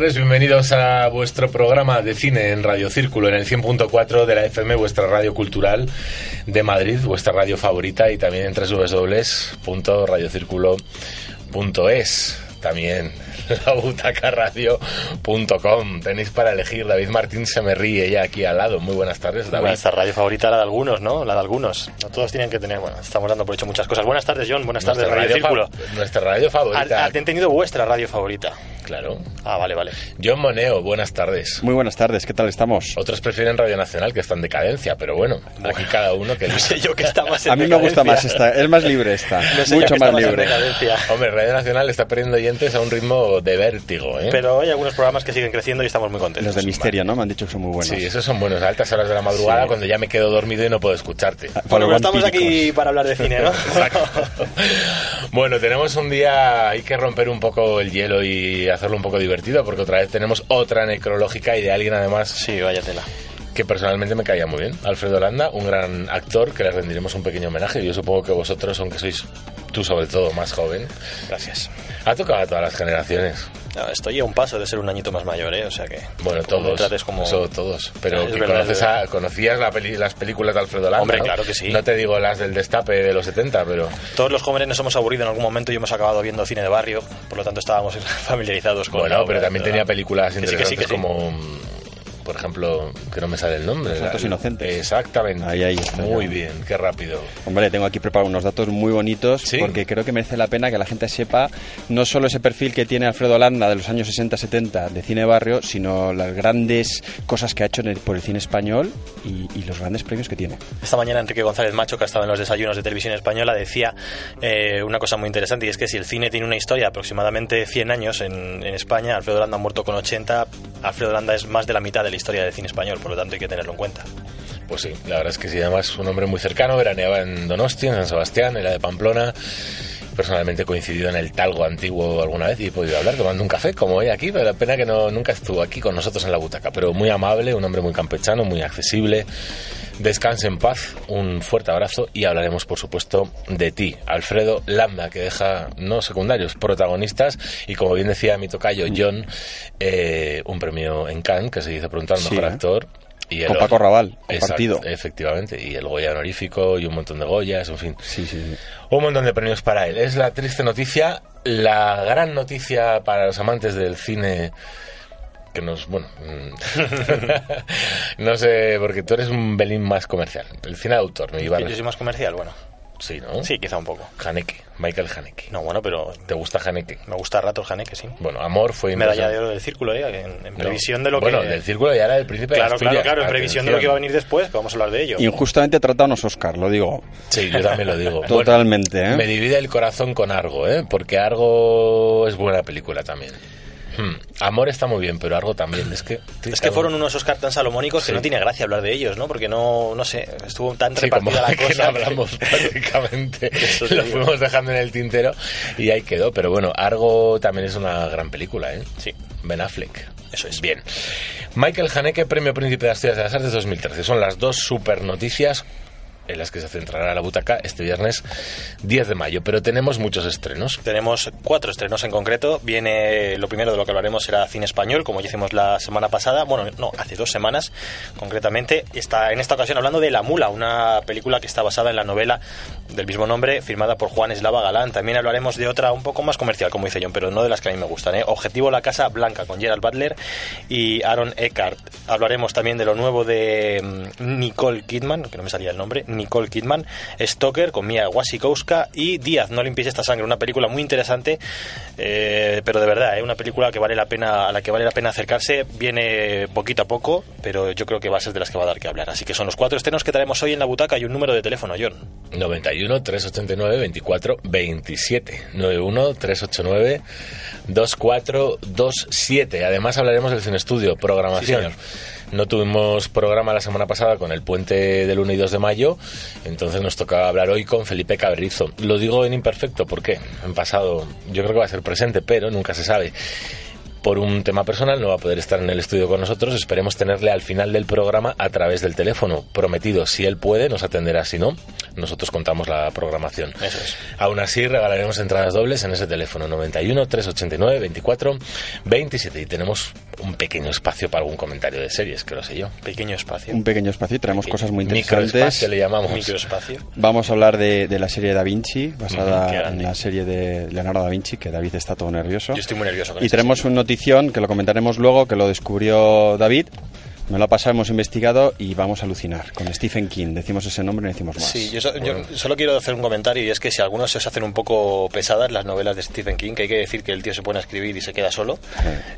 Tardes, bienvenidos a vuestro programa de cine en Radio Círculo, en el 100.4 de la FM, vuestra radio cultural de Madrid, vuestra radio favorita y también en www.radiocírculo.es. También labutacaradio.com. Tenéis para elegir. David Martín se me ríe ya aquí al lado. Muy buenas tardes, David. Nuestra radio favorita, la de algunos, ¿no? La de algunos. No todos tienen que tener. Bueno, estamos dando por hecho muchas cosas. Buenas tardes, John. Buenas tardes, Nuestra Radio, radio Círculo. nuestra radio favorita. Ha, ha tenido vuestra radio favorita. Claro. Ah, vale, vale. John Moneo, buenas tardes. Muy buenas tardes, ¿qué tal estamos? Otros prefieren Radio Nacional, que está en decadencia, pero bueno, aquí cada uno que No sé yo que está más en A mí me gusta más esta, es más libre esta, No sé yo mucho más libre. Hombre, Radio Nacional está perdiendo oyentes a un ritmo de vértigo, ¿eh? Pero hay algunos programas que siguen creciendo y estamos muy contentos. Los de misterio, ¿no? Me han dicho que son muy buenos. Sí, esos son buenos, a altas horas de la madrugada, Sí. cuando ya me quedo dormido y no puedo escucharte. Ah, Bueno, pero estamos aquí para hablar de cine, ¿no? Exacto. Bueno, tenemos un día, hay que romper un poco el hielo y hacerlo un poco divertido, porque otra vez tenemos otra necrológica y de alguien además sí, vaya tela. Que personalmente me caía muy bien. Alfredo Landa, un gran actor que le rendiremos un pequeño homenaje. Yo supongo que vosotros, aunque sois tú sobre todo más joven, Gracias. ha tocado a todas las generaciones. No, estoy a un paso de ser un añito más mayor, ¿eh? O sea que... Bueno, todos. trates como... Eso, todos. Pero Es que verdad, conoces a- conocías la peli- las películas de Alfredo Landa. Hombre, ¿no? claro que sí. No te digo las del destape de los 70, pero. Todos los jóvenes nos hemos aburrido en algún momento y hemos acabado viendo cine de barrio, por lo tanto estábamos familiarizados con Bueno, pero también tenía películas Que sí, que sí, interesantes que sí. como. Por ejemplo, que no me sale el nombre. Los Santos La- Inocentes. Exactamente. Ahí, ahí está, Muy ya. bien, qué rápido. Hombre, tengo aquí preparados unos datos muy bonitos Sí. porque creo que merece la pena que la gente sepa no solo ese perfil que tiene Alfredo Landa de los años 60-70 de cine barrio, sino las grandes cosas que ha hecho en el- por el cine español y, y los grandes premios que tiene. Esta mañana Enrique González Macho, que ha estado en los desayunos de televisión española, decía eh, una cosa muy interesante y es que si el cine tiene una historia de aproximadamente 100 años en, en España, Alfredo Landa ha muerto con 80, Alfredo Landa es más de la mitad de la historia del cine español, por lo tanto hay que tenerlo en cuenta. Pues sí, la verdad es que sí, además un hombre muy cercano, veraneaba en Donosti, en San Sebastián, en la de Pamplona. Personalmente coincidido en el Talgo antiguo alguna vez y he podido hablar tomando un café, como hoy aquí, pero la pena que no, nunca estuvo aquí con nosotros en la butaca. Pero muy amable, un hombre muy campechano, muy accesible. Descanse en paz, un fuerte abrazo y hablaremos, por supuesto, de ti, Alfredo Landa, que deja no secundarios, protagonistas y, como bien decía mi tocayo John, eh, un premio en Cannes que se dice pronto al Sí, mejor ¿eh? actor. Y Con el- Paco Raval, compartido. efectivamente, y el Goya honorífico y un montón de Goyas, en fin, Sí, sí, sí. un montón de premios para él. Es la triste noticia, la gran noticia para los amantes del cine que nos, bueno, mm, no sé, porque tú eres un belín más comercial. El cine de autor, me iba a ¿Que yo soy más comercial? Bueno, Sí, ¿no? sí, quizá un poco. Haneke, Michael Haneke. No, bueno, pero ¿Te gusta Haneke? me gusta a ratos Haneke, sí. Bueno, Amor fue Medalla de oro del círculo, ¿eh? En, en No. previsión de lo Bueno, que... del círculo ya era del príncipe de Claro, claro, Asturias. claro, en previsión de lo que iba a Atención. venir después, que vamos a hablar de ello. Injustamente tratado unos Oscar, lo digo. Sí, yo también lo digo. Totalmente, ¿eh? Me divide el corazón con Argo, ¿eh? Porque Argo es buena película también. Hmm. Amor está muy bien, pero Argo también. Es que, Es que fueron unos Oscar tan salomónicos que no tiene gracia hablar de ellos, ¿no? Porque no, no sé, estuvo tan Sí, como repartida la que cosa. no hablamos prácticamente. Lo digo. fuimos dejando en el tintero y ahí quedó. Pero bueno, Argo también es una gran película, ¿eh? Sí, Ben Affleck. eso es. Bien. Michael Haneke, Premio Príncipe de Asturias de las Artes 2013. Son las dos super noticias en las que se centrará la butaca este viernes 10 de mayo. Pero tenemos muchos estrenos. Tenemos cuatro estrenos en concreto. Viene, lo primero de lo que hablaremos será cine español, como ya hicimos la semana pasada. Bueno, no, hace dos semanas, concretamente. Está en esta ocasión hablando de La Mula, una película que está basada en la novela del mismo nombre, firmada por Juan Eslava Galán. También hablaremos de otra un poco más comercial, como dice John, pero no de las que a mí me gustan. ¿eh? Objetivo La Casa Blanca, con Gerald Butler y Aaron Eckhart. Hablaremos también de lo nuevo de mm, Nicole Kidman, que no me salía el nombre, Nicole Kidman, Stoker, con Mia Wasikowska y Díaz, No limpies esta sangre, una película muy interesante, eh, pero de verdad, ¿eh? una película que vale la pena, a la que vale la pena acercarse, viene poquito a poco, pero yo creo que va a ser de las que va a dar que hablar. Así que son los cuatro estrenos que traemos hoy en la butaca y un número de teléfono, John. 91 389 24 27 91 389 2427 además hablaremos del cine estudio programación Sí. No tuvimos programa la semana pasada con el puente del 1 y 2 de mayo entonces nos tocaba hablar hoy con Felipe Cabrerizo. Lo digo en imperfecto porque en pasado yo creo que va a ser presente pero nunca se sabe por un tema personal no va a poder estar en el estudio con nosotros. Esperemos tenerle al final del programa a través del teléfono. Prometido, si él puede, nos atenderá. Si no, nosotros contamos la programación. Eso es. Aún así, regalaremos entradas dobles en ese teléfono 91 389 24 27 y tenemos un pequeño espacio para algún comentario de series, que lo sé yo. Pequeño espacio. Un pequeño espacio y traemos cosas muy interesantes. Microespacio le llamamos. Microespacio. Vamos a hablar de, de la serie Da Vinci, basada en la serie de Leonardo da Vinci, que David está todo nervioso. Yo estoy muy nervioso con Y tenemos serie. Notición que lo comentaremos luego, que lo descubrió David. Me lo ha pasado, hemos investigado y vamos a alucinar. Con Stephen King, decimos ese nombre y no decimos más. Sí, yo, so- yo solo quiero hacer un comentario y es que si algunos se os hacen un poco pesadas las novelas de Stephen King, que hay que decir que el tío se pone a escribir y se queda solo,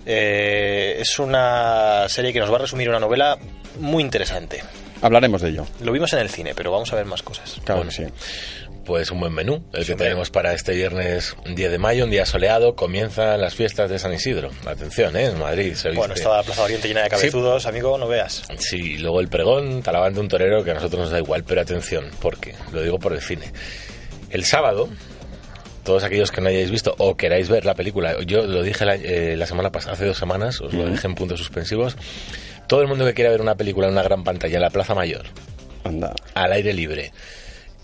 eh, es una serie que nos va a resumir una novela muy interesante. Hablaremos de ello. Lo vimos en el cine, pero vamos a ver más cosas. Claro Bueno, que sí. Pues un buen menú, el que hombre. tenemos para este viernes 10 de mayo, un día soleado, comienzan las fiestas de San Isidro. Atención, ¿eh? En Madrid se Bueno, estaba la Plaza Oriente llena de cabezudos, amigo, no veas. Sí, y luego el pregón, talabán de un torero que a nosotros nos da igual, pero atención, porque lo digo por el cine. El sábado, todos aquellos que no hayáis visto o queráis ver la película, yo lo dije la, eh, la semana pasada, hace dos semanas, os lo dije en puntos suspensivos, todo el mundo que quiera ver una película en una gran pantalla en la Plaza Mayor, Anda. al aire libre,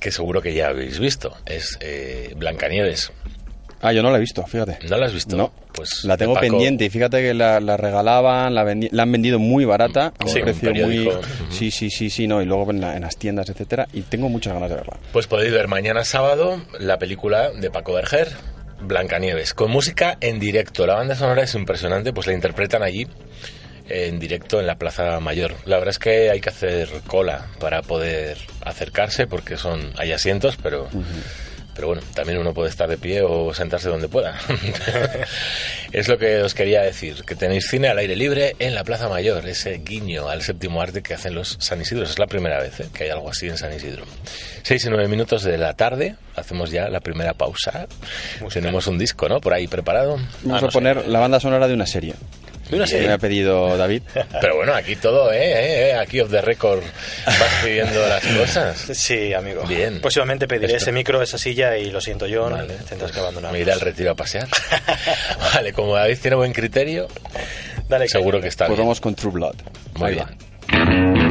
que seguro que ya habéis visto, es eh, Blancanieves. Ah, yo no la he visto, fíjate. ¿No la has visto? No, Pues la tengo pendiente y fíjate que la, la regalaban, la, vendi- la han vendido muy barata, a un Sí, precio un muy... Sí, sí, sí, sí, no, y luego en, la- en las tiendas, etcétera, y tengo muchas ganas de verla. Pues podéis ver mañana sábado la película de Paco Berger, Blancanieves, con música en directo. La banda sonora es impresionante, pues la interpretan allí en directo en la Plaza Mayor. La verdad es que hay que hacer cola para poder acercarse porque son hay asientos, pero pero bueno, también uno puede estar de pie o sentarse donde pueda. es lo que os quería decir, que tenéis cine al aire libre en la Plaza Mayor, ese guiño al séptimo arte que hacen los San Isidros. Es la primera vez ¿eh? que hay algo así en San Isidro. Seis y nueve minutos de la tarde, hacemos ya la primera pausa. Tenemos un disco, ¿no? Por ahí preparado. Vamos Ah, no a poner la banda sonora de una serie. De una que serie. me ha pedido David. Pero bueno, aquí todo, ¿eh? ¿eh? ¿eh? Aquí off the record vas pidiendo las cosas. Sí, amigo. Bien. Próximamente pediré Esto- ese micro, esa silla y lo siento, John, Vale, tendrás que abandonar. Me iré al retiro a pasear. vale, como David tiene buen criterio, Dale, seguro que está Pues bien. vamos con True Blood. Muy Ahí bien.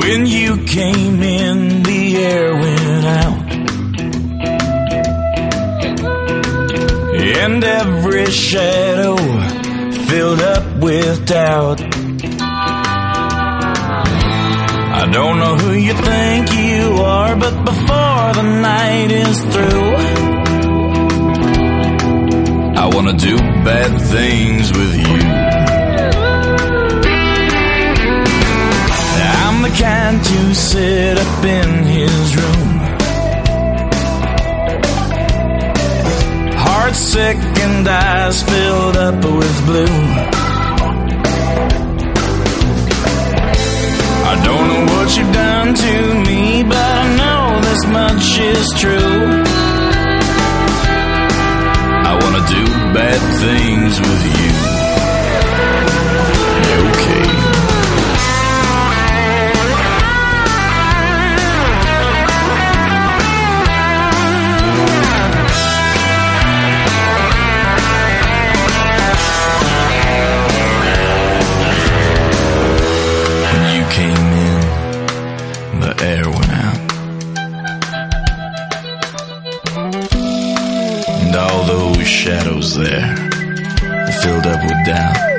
When you came in, air went out. And every shadow filled up with doubt. I don't know who you think you are, but before the night is through, I wanna do bad things with you. I'm you sit up in his room. Heart sick and eyes filled up with blue. I don't know what you've done to me, but I know this much is true. I wanna do bad things with you. There filled up with doubt.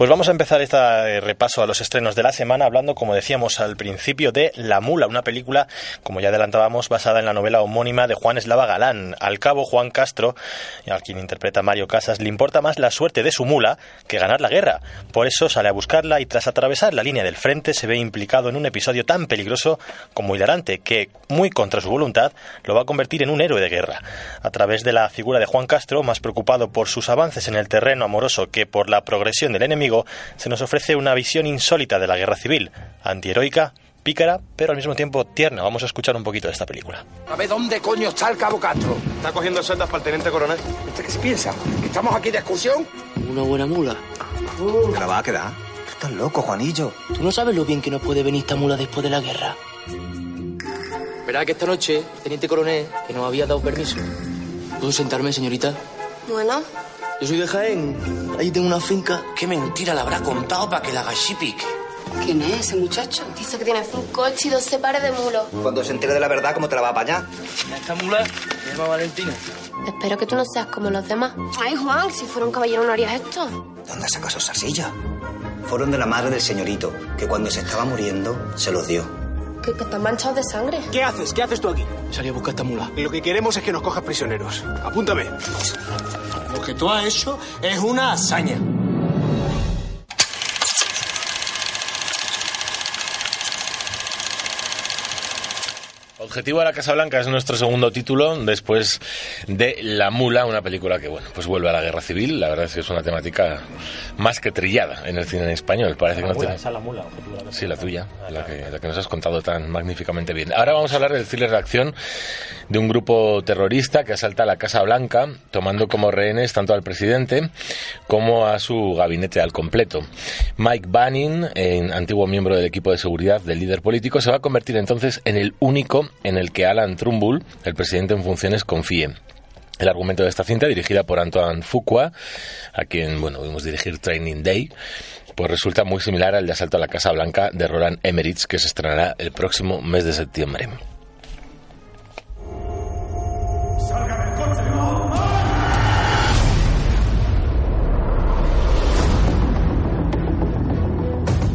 Pues vamos a empezar este repaso a los estrenos de la semana hablando, como decíamos al principio, de La Mula, una película, como ya adelantábamos, basada en la novela homónima de Juan Eslava Galán. Al cabo, Juan Castro, a quien interpreta Mario Casas, le importa más la suerte de su mula que ganar la guerra. Por eso sale a buscarla y tras atravesar la línea del frente se ve implicado en un episodio tan peligroso como hilarante que, muy contra su voluntad, lo va a convertir en un héroe de guerra. A través de la figura de Juan Castro, más preocupado por sus avances en el terreno amoroso que por la progresión del enemigo, se nos ofrece una visión insólita de la guerra civil, antiheroica, pícara, pero al mismo tiempo tierna. Vamos a escuchar un poquito de esta película. A ver, ¿dónde coño está el cabo Castro? Está cogiendo sendas para el teniente coronel. ¿Usted qué se piensa? ¿Que estamos aquí de excursión? Una buena mula. ¿Te la va a quedar? Tú estás loco, Juanillo. ¿Tú no sabes lo bien que nos puede venir esta mula después de la guerra? Verá que esta noche, teniente coronel, que nos había dado permiso. ¿Puedo sentarme, señorita? Bueno, Yo soy de Jaén. Allí tengo una finca. ¿Qué mentira le habrá contado para que la haga chipic? ¿quién es ese muchacho? Dice que tiene cinco coches y 12 pares de mulos. Cuando se entere de la verdad, ¿cómo te la va a apañar? Esta mula se llama Valentina. Espero que tú no seas como los demás. Ay, Juan, si fuera un caballero no harías esto. ¿Dónde sacas esa silla? Fueron de la madre del señorito, que cuando se estaba muriendo, se los dio. Que, que están manchados de sangre. ¿Qué haces? ¿Qué haces tú aquí? Salí a buscar esta mula. Lo que queremos es que nos cojas prisioneros. Apúntame. Lo que tú has hecho es una hazaña. Objetivo de la Casa Blanca es nuestro segundo título después de La Mula, una película que bueno, pues vuelve a la guerra civil. La verdad es que es una temática más que trillada en el cine en español. Parece que no tiene- esa la mula, objetivo de la Sí, la tuya, la que, la que nos has contado tan magníficamente bien. Ahora vamos a hablar del thriller de acción de un grupo terrorista que asalta la Casa Blanca, tomando como rehenes tanto al presidente como a su gabinete al completo. Mike Banning, en- antiguo miembro del equipo de seguridad del líder político, se va a convertir entonces en el único en el que Alan Trumbull, el presidente en funciones, confíe. El argumento de esta cinta, dirigida por Antoine Fuqua, a quien, bueno, vimos dirigir Training Day, pues resulta muy similar al de Asalto a la Casa Blanca de Roland Emmerich, que se estrenará el próximo mes de septiembre.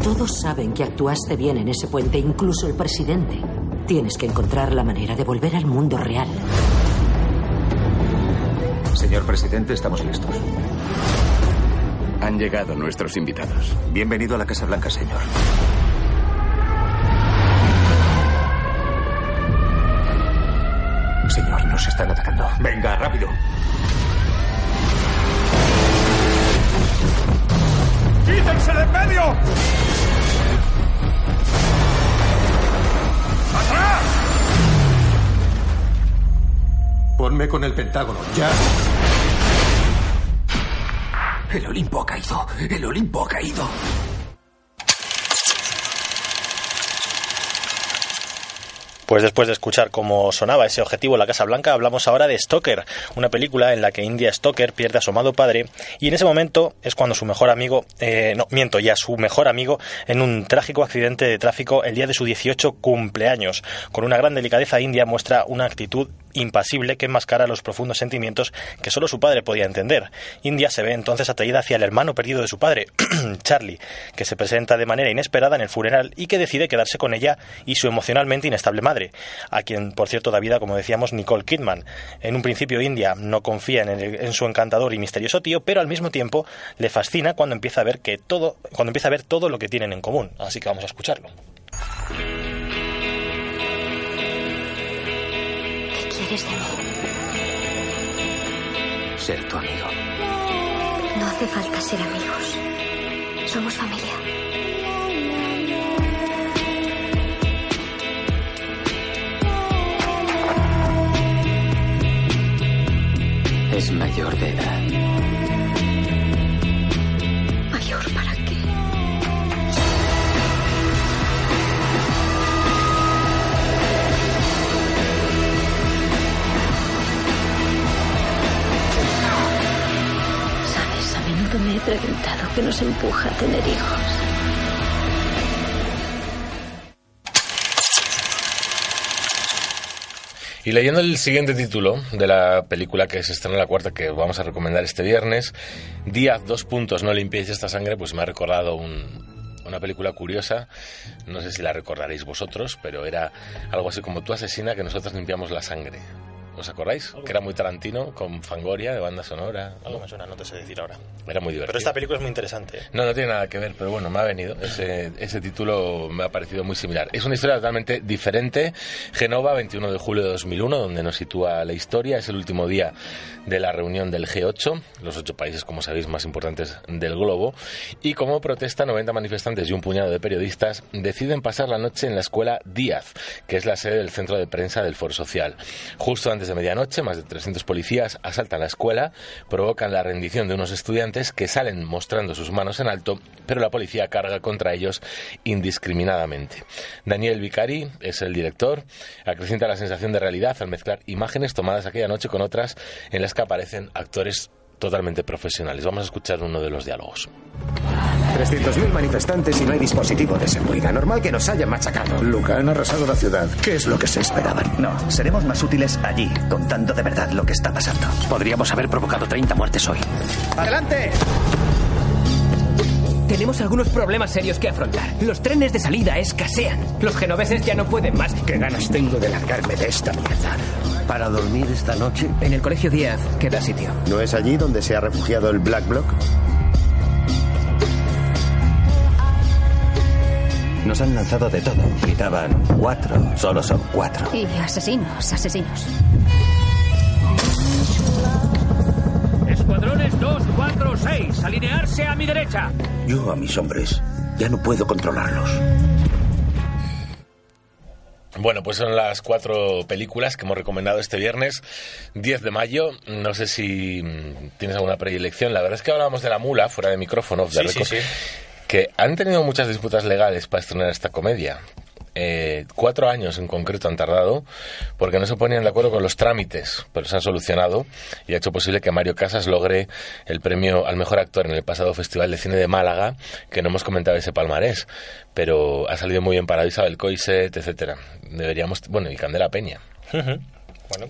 Todos saben que actuaste bien en ese puente, incluso el presidente. Tienes que encontrar la manera de volver al mundo real. Señor presidente, estamos listos. Han llegado nuestros invitados. Bienvenido a la Casa Blanca, señor. Señor, nos están atacando. Venga, rápido. ¡Quítense de en medio! ¡Atrás! Ponme con el Pentágono, ya. El Olimpo ha caído. El Olimpo ha caído. Pues después de escuchar cómo sonaba ese objetivo en la Casa Blanca, hablamos ahora de Stoker, una película en la que India Stoker pierde a su amado padre y en ese momento es cuando su mejor amigo, eh, no, miento, ya su mejor amigo en un trágico accidente de tráfico el día de su 18 cumpleaños. Con una gran delicadeza, India muestra una actitud impasible que enmascara los profundos sentimientos que solo su padre podía entender. India se ve entonces atraída hacia el hermano perdido de su padre, Charlie, que se presenta de manera inesperada en el funeral y que decide quedarse con ella y su emocionalmente inestable madre, a quien, por cierto, da vida, como decíamos, Nicole Kidman. En un principio, India no confía en, el- en su encantador y misterioso tío, pero al mismo tiempo le fascina cuando empieza a ver que todo, cuando empieza a ver todo lo que tienen en común. Así que vamos a escucharlo. Ser tu amigo. No hace falta ser amigos. Somos familia. Es mayor de edad. He preguntado qué nos empuja a tener hijos. Y leyendo el siguiente título de la película que se estrena la cuarta que vamos a recomendar este viernes, Díaz, dos puntos, no limpiéis esta sangre, pues me ha recordado un- una película curiosa, no sé si la recordaréis vosotros, pero era algo así como tú asesina que nosotros limpiamos la sangre. ¿Os acordáis? Que era muy Tarantino, con Fangoria, de banda sonora. Algo me suena, no te sé decir ahora. Era muy divertido. Pero esta película es muy interesante. No, no tiene nada que ver, pero bueno, me ha venido. Ese, ese título me ha parecido muy similar. Es una historia totalmente diferente. Genova, 21 de julio de 2001, donde nos sitúa la historia. Es el último día de la reunión del G8, los ocho países, como sabéis, más importantes del globo. Y como protesta, 90 manifestantes y un puñado de periodistas deciden pasar la noche en la escuela Díaz, que es la sede del centro de prensa del Foro Social. Justo antes de medianoche, más de 300 policías asaltan la escuela, provocan la rendición de unos estudiantes que salen mostrando sus manos en alto, pero la policía carga contra ellos indiscriminadamente. Daniel Vicari es el director, acrecienta la sensación de realidad al mezclar imágenes tomadas aquella noche con otras en las que aparecen actores totalmente profesionales. Vamos a escuchar uno de los diálogos. 300.000 manifestantes y no hay dispositivo de seguridad. Normal que nos hayan machacado. Luca, han arrasado la ciudad. ¿Qué es lo que se esperaban? No, seremos más útiles allí, contando de verdad lo que está pasando. Podríamos haber provocado 30 muertes hoy. ¡Adelante! Tenemos algunos problemas serios que afrontar. Los trenes de salida escasean. Los genoveses ya no pueden más. ¿Qué ganas tengo de largarme de esta mierda? ¿Para dormir esta noche? En el colegio Díaz queda sitio. ¿No es allí donde se ha refugiado el Black Bloc? Nos han lanzado de todo. Gritaban, cuatro, solo son cuatro. Y asesinos, asesinos. Escuadrones 2, 4, 6. Alinearse a mi derecha. Yo a mis hombres ya no puedo controlarlos. Bueno, pues son las cuatro películas que hemos recomendado este viernes, 10 de mayo. No sé si tienes alguna predilección. La verdad es que hablábamos de la mula, fuera de micrófono, the Sí, sí, sí. que han tenido muchas disputas legales para estrenar esta comedia. Eh, cuatro años en concreto han tardado porque no se ponían de acuerdo con los trámites, pero se han solucionado y ha hecho posible que Mario Casas logre el premio al mejor actor en el pasado Festival de Cine de Málaga, que no hemos comentado ese palmarés, pero ha salido muy bien para Isabel Coiset, etcétera. Deberíamos, bueno, y Candela Peña. Bueno.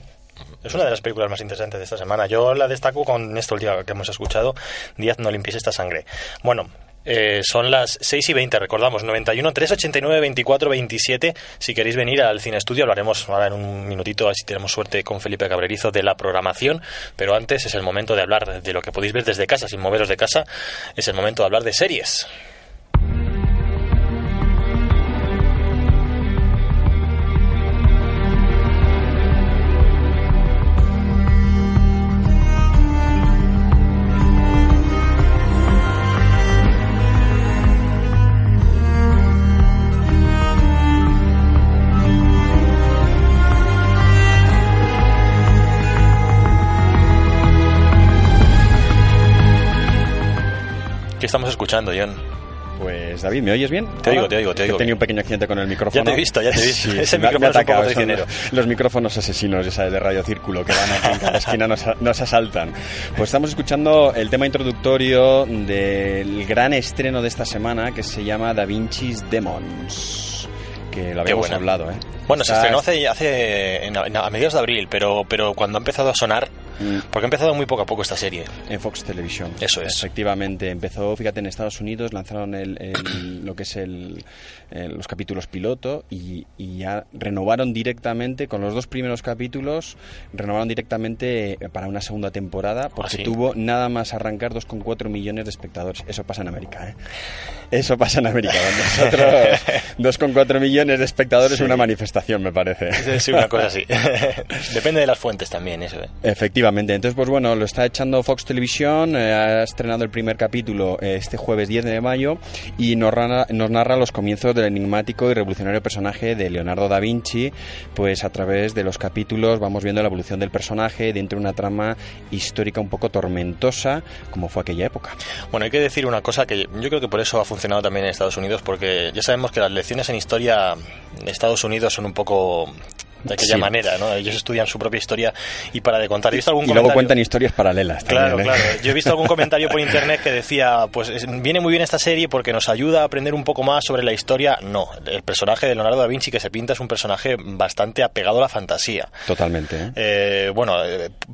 Es una de las películas más interesantes de esta semana. Yo la destaco con esto último que hemos escuchado, Díaz no limpies esta sangre. Bueno, eh, son las 6 y 20, recordamos, 91 389 24 27. Si queréis venir al Cine Estudio, hablaremos ahora en un minutito, si tenemos suerte, con Felipe Cabrerizo de la programación. Pero antes es el momento de hablar de lo que podéis ver desde casa, sin moveros de casa. Es el momento de hablar de series. Escuchando, John? Pues David, ¿me oyes bien? Te oigo, Ahora? te oigo, te oigo He tenido un pequeño accidente con el micrófono. Ya te he visto, ya te he visto. Ese me ha- me micrófono ha es un poco atacado, los, los micrófonos asesinos esa de Radio Círculo que van aquí en cada esquina nos, a- nos asaltan. Pues estamos escuchando el tema introductorio del gran estreno de esta semana que se llama Da Vinci's Demons. Que lo habíamos hablado, ¿eh? Bueno, se Está- estrenó hace, hace en- en- a mediados de abril, pero, pero cuando ha empezado a sonar, porque ha empezado muy poco a poco esta serie. En Fox Television. Eso es. Efectivamente, empezó, fíjate, en Estados Unidos lanzaron el, el- lo que es el, los capítulos piloto y, y ya renovaron directamente, con los dos primeros capítulos, renovaron directamente eh, para una segunda temporada porque ¿Ah, sí? tuvo nada más arrancar 2,4 millones de espectadores. Eso pasa en América, ¿eh? Eso pasa en América. Nosotros, 2,4 millones de espectadores es Sí. una manifestación, me parece. Sí, una cosa así. Depende de las fuentes también, eso. ¿eh? Efectivamente, entonces pues bueno, lo está echando Fox Televisión, eh, ha estrenado el primer capítulo eh, este jueves 10 de mayo y nos narra, nos narra los comienzos del enigmático y revolucionario personaje de Leonardo da Vinci, pues a través de los capítulos vamos viendo la evolución del personaje dentro de una trama histórica un poco tormentosa como fue aquella época. Bueno, hay que decir una cosa que yo creo que por eso ha funcionado también en Estados Unidos, porque ya sabemos que las lecciones en historia de Estados Unidos son un poco de aquella Sí. manera, ¿no? Ellos estudian su propia historia y para de contar. He visto algún Y luego cuentan historias paralelas. Claro, también, ¿eh? claro. Yo he visto algún comentario por internet que decía, pues es- viene muy bien esta serie porque nos ayuda a aprender un poco más sobre la historia. No, el personaje de Leonardo da Vinci que se pinta es un personaje bastante apegado a la fantasía. Totalmente. ¿eh? Eh, bueno,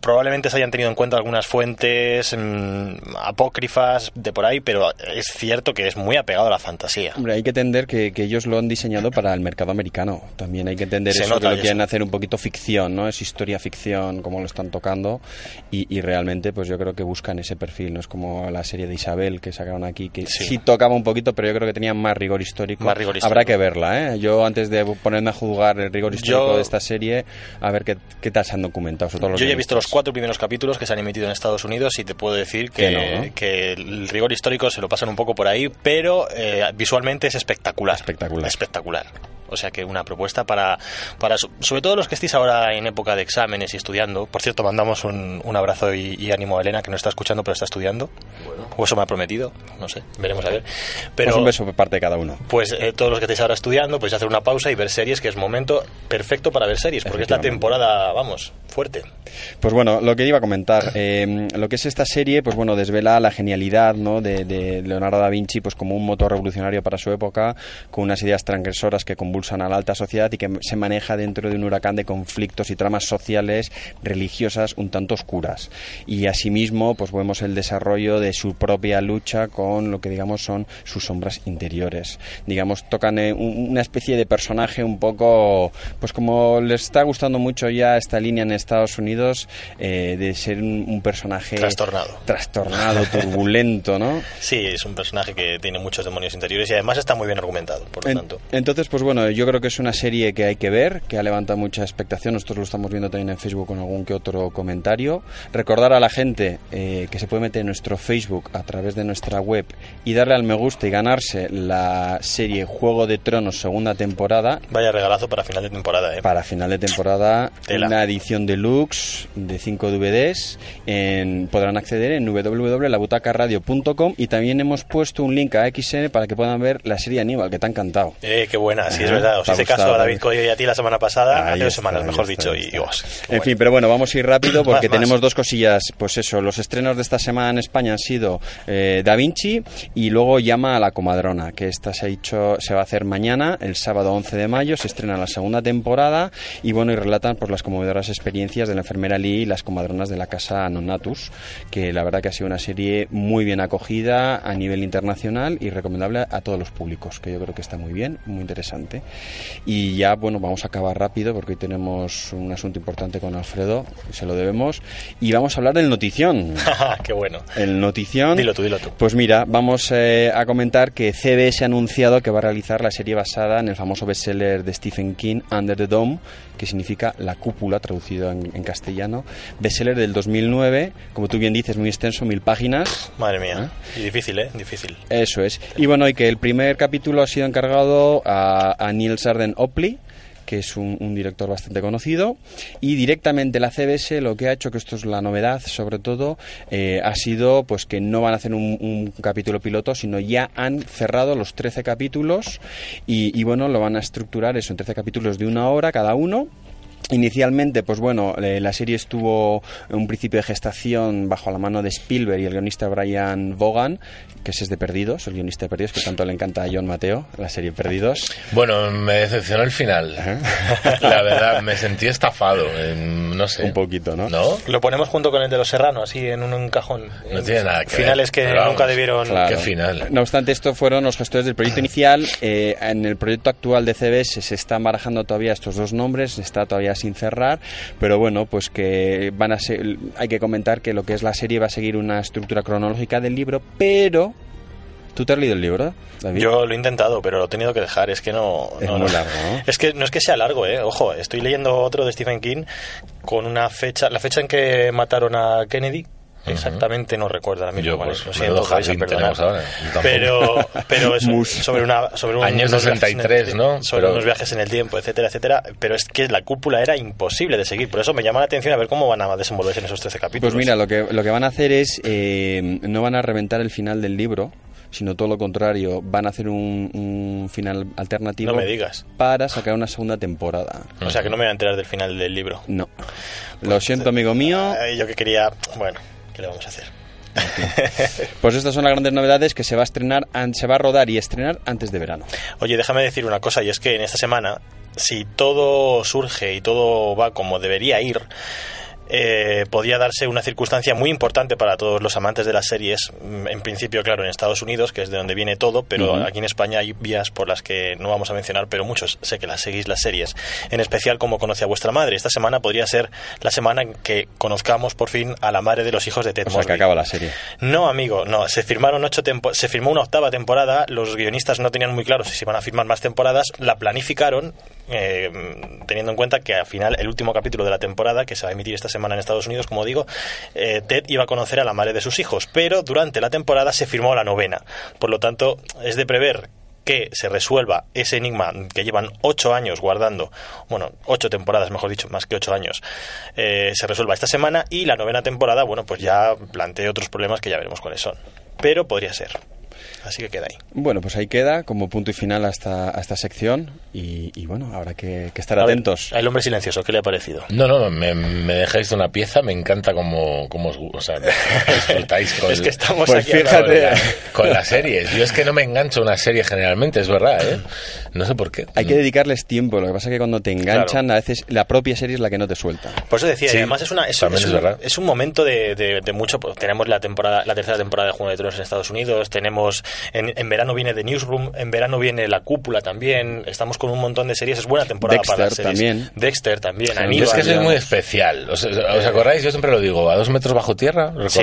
probablemente se hayan tenido en cuenta algunas fuentes mm, apócrifas de por ahí, pero es cierto que es muy apegado a la fantasía. Hombre, hay que entender que, que ellos lo han diseñado para el mercado americano. También hay que entender Se eso, nota que lo eso. Quieren hacer un poquito ficción, ¿no? Es historia ficción, como lo están tocando. Y, y realmente, pues yo creo que buscan ese perfil. No es como la serie de Isabel que sacaron aquí, que sí. tocaba un poquito, pero yo creo que tenía más rigor histórico. Más rigor Habrá que verla, ¿eh? Yo antes de ponerme a juzgar el rigor histórico Yo- de esta serie, a ver qué, qué tal se han documentado. sobre todo los Yo ya he visto los cuatro primeros capítulos que se han emitido en Estados Unidos y te puedo decir que, Que no, ¿no? que el rigor histórico se lo pasan un poco por ahí, pero eh, visualmente es espectacular. Espectacular. Espectacular. O sea que una propuesta para, para so- sobre todo los que estéis ahora en época de exámenes y estudiando. Por cierto, mandamos un, un abrazo y, y ánimo a Elena, que no está escuchando, pero está estudiando. O eso me ha prometido, no sé, veremos a ver. Pero Pues un beso por parte de cada uno. pues eh, todos los que estáis ahora estudiando, podéis hacer una pausa y ver series, que es momento perfecto para ver series, porque es la temporada, vamos, fuerte. Pues bueno, lo que iba a comentar, eh, lo que es esta serie, pues bueno, desvela la genialidad ¿no? de, de Leonardo da Vinci pues como un motor revolucionario para su época, con unas ideas transgresoras que convulsan a la alta sociedad y que se maneja dentro de un huracán de conflictos y tramas sociales, religiosas, un tanto oscuras. Y asimismo, pues vemos el desarrollo de su propia lucha con lo que digamos son sus sombras interiores. Digamos, tocan eh, un- una especie de personaje un poco, pues como les está gustando mucho ya esta línea en Estados Unidos, eh, de ser un, un personaje Trastornado. trastornado, turbulento, ¿no? Sí, es un personaje que tiene muchos demonios interiores y además está muy bien argumentado, por lo En- tanto. entonces, pues bueno, yo creo que es una serie que hay que ver, que ha levantado mucha expectación. Nosotros lo estamos viendo también en Facebook con algún que otro comentario. Recordar a la gente eh, que se puede meter en nuestro Facebook a través de nuestra web y darle al me gusta y ganarse la serie Juego de Tronos segunda temporada. Vaya regalazo para final de temporada, ¿eh? Para final de temporada, Tela. una edición deluxe de 5 DVDs. En, podrán acceder en www.labutacaradio.com y también hemos puesto un link a XN para que puedan ver la serie Aníbal, que te ha encantado. Eh, qué buena, sí, es verdad. Os hice caso a David. Coyo y a ti la semana pasada, hace dos semanas, mejor está, dicho. Y, qué En bueno. fin, pero bueno, vamos a ir rápido porque Más, más. tenemos dos cosillas. Pues eso, los estrenos de esta semana en España han sido eh, Da Vinci y luego Llama a la Comadrona, que esta se ha hecho, se va a hacer mañana, el sábado 11 de mayo, se estrena la segunda temporada y bueno, y relatan pues las conmovedoras experiencias de la enfermera Lee y las comadronas de la casa Nonatus, que la verdad que ha sido una serie muy bien acogida a nivel internacional y recomendable a todos los públicos, que yo creo que está muy bien, muy interesante. Y ya, bueno, vamos a acabar rápido porque hoy tenemos un asunto importante con Alfredo, se lo debemos, y vamos a hablar del notición. qué bueno. El notición. Dilo tú, dilo tú. Pues mira, vamos eh, a comentar que CBS ha anunciado que va a realizar la serie basada en el famoso bestseller de Stephen King, Under the Dome, que significa La Cúpula, traducido en, en castellano. Bestseller del 2009, como tú bien dices, muy extenso, mil páginas. Madre mía. Y difícil, ¿eh? Difícil. Eso es. Y bueno, y que el primer capítulo ha sido encargado a, a Neil Sarden Opley que es un, director bastante conocido y directamente la CBS lo que ha hecho que esto es la novedad sobre todo eh, ha sido pues que no van a hacer un, un capítulo piloto sino ya han cerrado los 13 capítulos y, y bueno lo van a estructurar eso en 13 capítulos de una hora cada uno Inicialmente, pues bueno, eh, la serie estuvo en un principio de gestación bajo la mano de Spielberg y el guionista Brian Vaughan, que ese es de Perdidos, el guionista de Perdidos, que tanto le encanta a John Mateo, la serie Perdidos. Bueno, me decepcionó el final. La verdad, me sentí estafado. en- no sé. Un poquito, ¿no? ¿No? Lo ponemos junto con el de los serranos, así en un, un cajón. No tiene nada que Finales ver. que Pero vamos, nunca debieron. Claro. Qué final. No obstante, esto fueron los gestores del proyecto inicial. Eh, en el proyecto actual de CBS se están barajando todavía estos dos nombres, está todavía sin cerrar, pero bueno, pues que van a ser, hay que comentar que lo que es la serie va a seguir una estructura cronológica del libro, pero ¿tú te has leído el libro, David? Yo lo he intentado, pero lo he tenido que dejar. Es que no. Es no, muy no. largo, ¿no? Es que no es que sea largo, ¿eh? Ojo, estoy leyendo otro de Stephen King con una fecha. La fecha en que mataron a Kennedy. Exactamente no recuerdo ahora mismo Yo, cuál pues, es, lo menudo siento, tenemos ahora. Pero, pero es sobre una sobre un- Años unos viajes en el 63, tiempo, ¿no? Sobre Pero- unos viajes en el tiempo, etcétera, etcétera. Pero es que la cúpula era imposible de seguir. Por eso me llama la atención a ver cómo van a desenvolverse en esos 13 capítulos. Pues mira, lo que, lo que van a hacer es, eh, no van a reventar el final del libro, sino todo lo contrario, van a hacer un, un final alternativo No me digas. para sacar una segunda temporada. O sea que no me voy a enterar del final del libro. No. Lo siento, amigo mío. Ay, yo que quería. Bueno, ¿qué le vamos a hacer? Pues estas son las grandes novedades que se va a estrenar, se va a rodar y estrenar antes de verano. Oye, déjame decir una cosa, y es que en esta semana, si todo surge y todo va como debería ir, eh, podría darse una circunstancia muy importante para todos los amantes de las series. Mm, En principio, claro, en Estados Unidos, que es de donde viene todo, pero Ujú. aquí en España hay vías por las que no vamos a mencionar, pero muchos sé que las seguís las series. En especial, como conoce a vuestra madre. Esta semana podría ser la semana en que conozcamos por fin a la madre de los hijos de Ted O sea, que acaba la serie. No, amigo, no. Se firmaron ocho tempo- se firmó una octava temporada. Los guionistas no tenían muy claro si se iban a firmar más temporadas. La planificaron eh, teniendo en cuenta que al final el último capítulo de la temporada que se va a emitir esta semana en Estados Unidos, como digo, eh, Ted iba a conocer a la madre de sus hijos. Pero durante la temporada se firmó la novena. Por lo tanto, es de prever que se resuelva ese enigma que llevan ocho años guardando, bueno, ocho temporadas, mejor dicho, más que ocho años, eh, se resuelva esta semana y la novena temporada, bueno, pues ya plantea otros problemas que ya veremos cuáles son. Pero podría ser. Así que queda ahí. Bueno, pues ahí queda como punto y final a esta, a esta sección y, y bueno, habrá que, que estar A ver, atentos. El hombre silencioso, ¿qué le ha parecido? No, no, me, me dejáis de una pieza, me encanta como, como os, o sea, disfrutáis con, Es que estamos Pues aquí fíjate. con, la- con las series. Yo es que no me engancho a una serie generalmente, es verdad, ¿eh? No sé por qué. Hay que dedicarles tiempo, lo que pasa es que cuando te enganchan a veces la propia serie es la que no te suelta. Por eso decía, Sí, y además es una es, es es un, un momento de, de- de mucho pues, tenemos la temporada la tercera temporada de Juego de Tronos en Estados Unidos, tenemos en, en verano viene The Newsroom, en verano viene La Cúpula también, estamos con un montón de series, es buena temporada para las Dexter series. también. Dexter también, Aníbal. Es que soy digamos. muy especial. ¿Os, os acordáis? Yo siempre lo digo, a dos metros bajo tierra. Sí.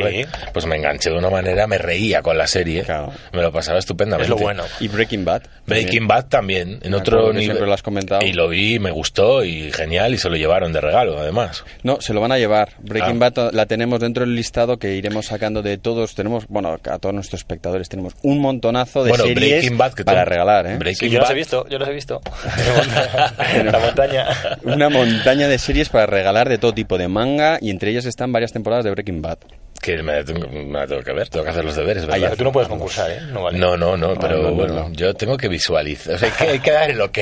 Pues me enganché de una manera, me reía con la serie. Claro. Me lo pasaba estupendamente. es lo bueno. Y Breaking Bad. Breaking también. Bad también, en Me otro nivel. siempre lo has comentado. Y lo vi, me gustó y genial, y se lo llevaron de regalo, además. No, se lo van a llevar. Breaking Ah. Bad la tenemos dentro del listado que iremos sacando de todos. Tenemos, bueno, a todos nuestros espectadores tenemos un montonazo de Bueno, series Breaking Bad, que para tú- regalar, ¿eh? Breaking Sí, yo los Bad- he visto, yo los he visto. la montaña. Una montaña de series para regalar de todo tipo de manga y entre ellas están varias temporadas de Breaking Bad. que me la, tengo, me tengo que ver, tengo que hacer los deberes, tú no puedes concursar, ¿eh? No vale. No, no, no, pero no, no, bueno, no. yo tengo que visualizar, o sea, hay que, hay que dar el ok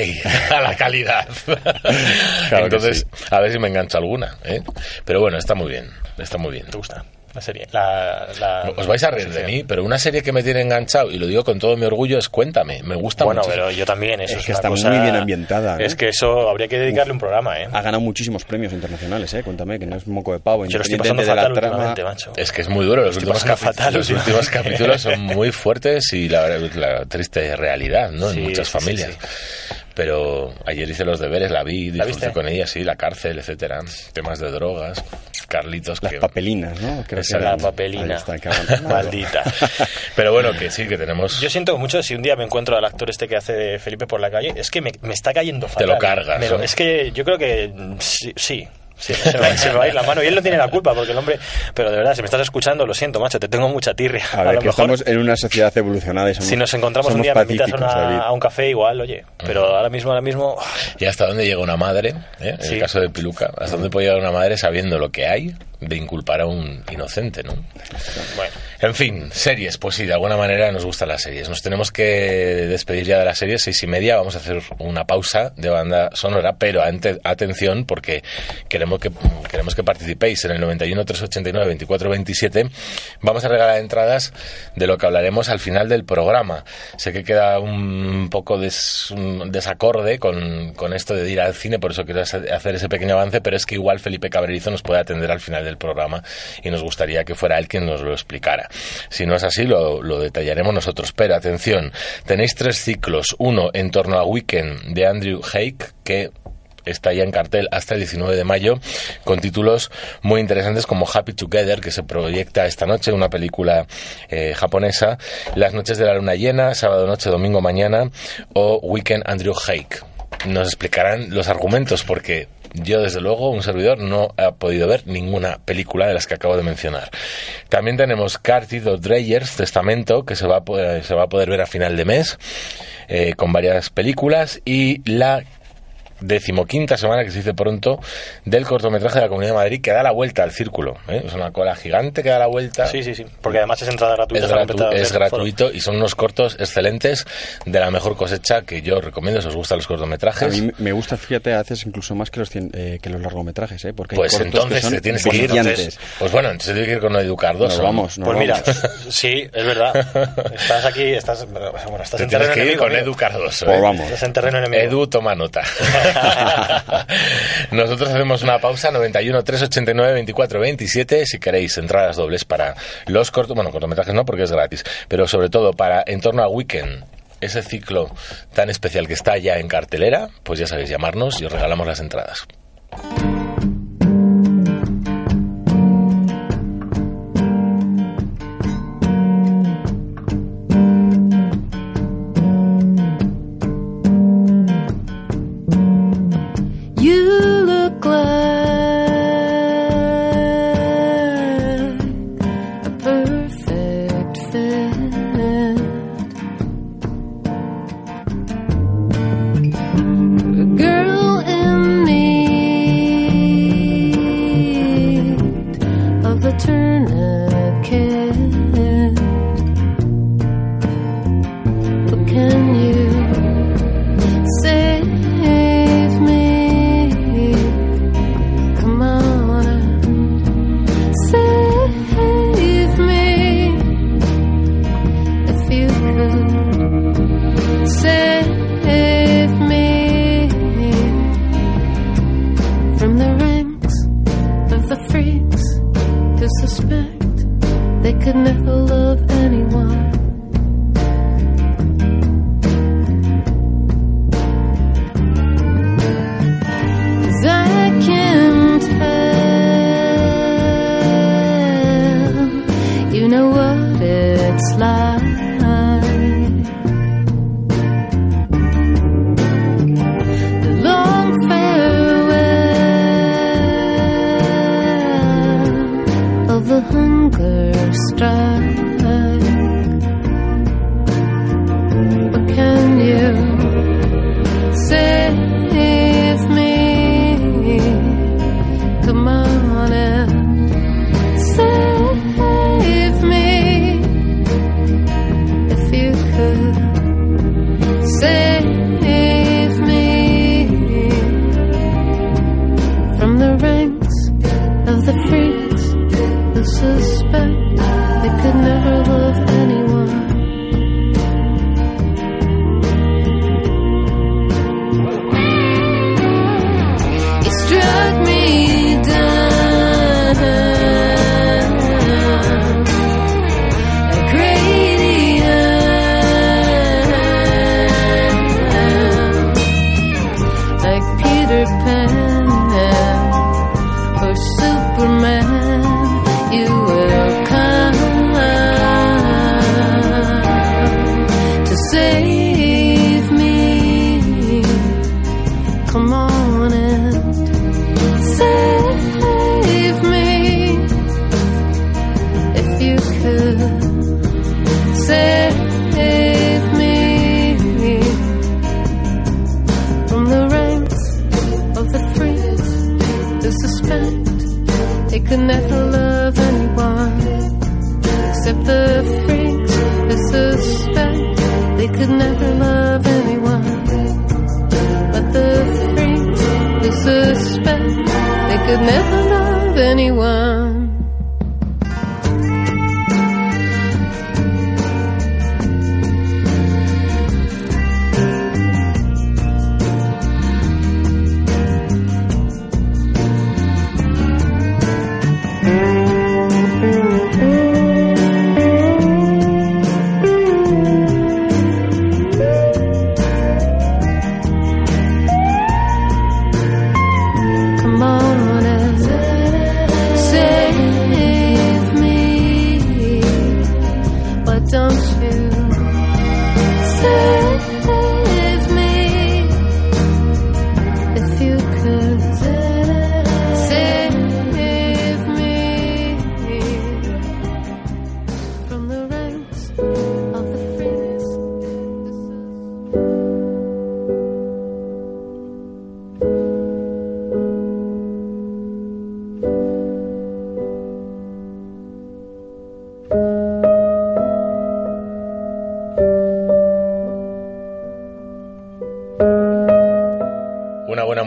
a la calidad. Entonces, a ver si me engancho alguna, ¿eh? Pero bueno, está muy bien, está muy bien. ¿Te gusta la serie? La, la- Os vais a reír de mí, pero una serie que me tiene enganchado, y lo digo con todo mi orgullo, es Cuéntame, me gusta Bueno, mucho. pero yo también, eso Es es, que está cosa- muy bien ambientada, ¿eh? Es que eso habría que dedicarle un programa, ¿eh? Ha ganado muchísimos premios internacionales, ¿eh? Cuéntame, que no es moco de pavo. Yo lo estoy pasando la trama. macho. Es que es muy duro, los, últimos, fatal los últimos capítulos son muy fuertes y la, la triste realidad, ¿no? Sí, en muchas sí, familias. sí. Pero ayer hice los deberes, la vi, ¿La disfruté viste? con ella, sí, la cárcel, etcétera, temas de drogas, Carlitos, Las que... papelinas, ¿no? Creo Esa que La papelina. Está. Maldita. Pero bueno, que sí, que tenemos... Yo siento mucho si un día me encuentro al actor este que hace de Felipe por la calle, es que me, me está cayendo fatal. lo cargas, lo- ¿no? Es que yo creo que sí. sí. Sí, se, me va, se me va a ir la mano. Y él no tiene la culpa porque el hombre pero de verdad si me estás escuchando lo siento macho te tengo mucha tirria. A ver, lo que mejor estamos en una sociedad evolucionada y somos, si nos encontramos un día me invitas a, una- a un café igual oye pero ahora mismo ahora mismo Y hasta dónde llega una madre, ¿eh? en Sí. el caso de Piluca, hasta dónde puede llegar una madre sabiendo lo que hay de inculpar a un inocente, ¿no? Bueno, en fin, series, pues sí, de alguna manera nos gustan las series. Nos tenemos que despedir ya de la serie, seis y media, vamos a hacer una pausa de banda sonora, pero ante- atención porque queremos que queremos que participéis en el 91 389 24 27. Vamos a regalar entradas de lo que hablaremos al final del programa. Sé que queda un poco des- un desacorde con, con esto de ir al cine, por eso quiero hacer ese pequeño avance, pero es que igual Felipe Cabrerizo nos puede atender al final del programa y nos gustaría que fuera él quien nos lo explicara. Si no es así, lo, detallaremos nosotros. Pero atención, tenéis tres ciclos. Uno en torno a Weekend de Andrew Hake, que está ya en cartel hasta el 19 de mayo, con títulos muy interesantes como Happy Together, que se proyecta esta noche, una película eh, japonesa, Las noches de la luna llena, sábado noche, domingo mañana, o Weekend Andrew Hake. Nos explicarán los argumentos porque yo, desde luego, un servidor no ha podido ver ninguna película de las que acabo de mencionar. También tenemos Cartid o Dreyer's Testamento, que se va, a poder, se va a poder ver a final de mes, eh, con varias películas, y la decimoquinta semana, que se dice pronto, del cortometraje de la Comunidad de Madrid, que da la vuelta al círculo. ¿eh? Es una cola gigante que da la vuelta. Sí, sí, sí. Porque además es entrada gratuita. Es, gratu- gratuito y son unos cortos excelentes de la mejor cosecha que yo recomiendo si os gustan los A cortometrajes. mí me gusta, fíjate, a veces incluso más que los, cien- eh, que los largometrajes, ¿eh? Porque Pues entonces que son te tienes que ir. entonces- pues bueno, entonces tiene que ir con educar dos. Nos vamos, nos Pues mira, sí, es verdad. Estás aquí, estás, bueno, estás Te en tienes terreno que ir con. Edu Cardoso. Pues ¿eh? vamos. Estás en terreno enemigo. Edu, toma nota. Nosotros hacemos una pausa, 91 389 24 27, si queréis entradas dobles para los cortos, bueno, cortometrajes no, porque es gratis, pero sobre todo para En torno a Weekend, ese ciclo tan especial que está ya en cartelera, pues ya sabéis, llamarnos y os regalamos las entradas.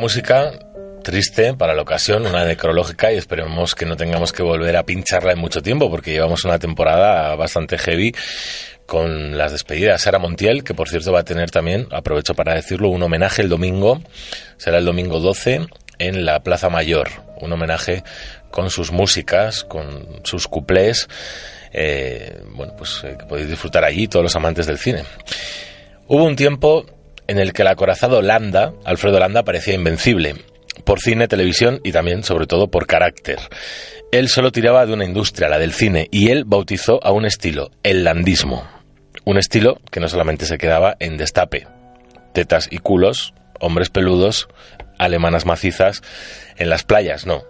Música, triste para la ocasión, una necrológica y esperemos que no tengamos que volver a pincharla en mucho tiempo porque llevamos una temporada bastante heavy con las despedidas. Sara Montiel, que por cierto va a tener también, aprovecho para decirlo, un homenaje el domingo, será el domingo 12 en la Plaza Mayor, un homenaje con sus músicas, con sus cuplés, eh, bueno, pues eh, que podéis disfrutar allí todos los amantes del cine. Hubo un tiempo en el que el acorazado Landa, Alfredo Landa, parecía invencible, por cine, televisión y también, sobre todo, por carácter. Él solo tiraba de una industria, la del cine, y él bautizó a un estilo, el landismo. Un estilo que no solamente se quedaba en destape, tetas y culos, hombres peludos, alemanas macizas en las playas, no.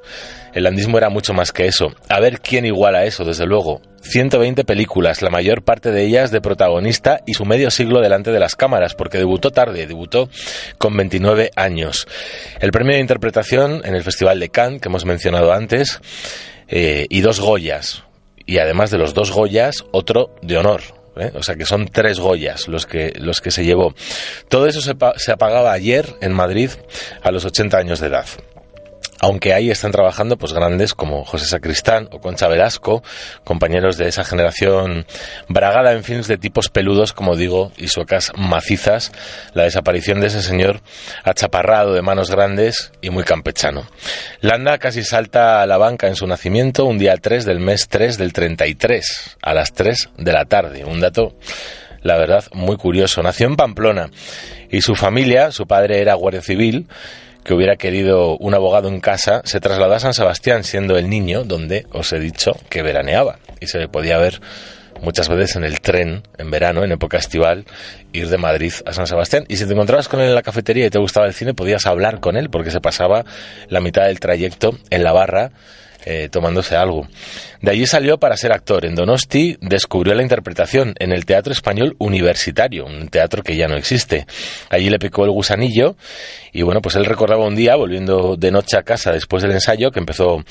El landismo era mucho más que eso. A ver quién iguala eso, desde luego. 120 películas, la mayor parte de ellas de protagonista y su medio siglo delante de las cámaras, porque debutó tarde, debutó con 29 años. El premio de interpretación en el Festival de Cannes, que hemos mencionado antes, eh, y dos Goyas. Y además de los dos Goyas, otro de honor. ¿eh? O sea que son tres Goyas los que, los que se llevó. Todo eso se, se apagaba ayer en Madrid a los 80 años de edad aunque ahí están trabajando pues grandes como José Sacristán o Concha Velasco, compañeros de esa generación bragada en films de tipos peludos, como digo, y suecas macizas, la desaparición de ese señor achaparrado de manos grandes y muy campechano. Landa casi salta a la banca en su nacimiento un día 3 del mes 3 del 33, a las 3 de la tarde. Un dato la verdad, muy curioso. Nació en Pamplona y su familia, su padre era guardia civil, que hubiera querido un abogado en casa, se trasladó a San Sebastián siendo el niño donde os he dicho que veraneaba y se le podía ver muchas veces en el tren en verano, en época estival, ir de Madrid a San Sebastián. Y si te encontrabas con él en la cafetería y te gustaba el cine, podías hablar con él porque se pasaba la mitad del trayecto en la barra eh, tomándose algo. De allí salió para ser actor. En Donosti descubrió la interpretación en el Teatro Español Universitario, un teatro que ya no existe. Allí le picó el gusanillo y bueno, pues él recordaba un día, volviendo de noche a casa después del ensayo, que empezó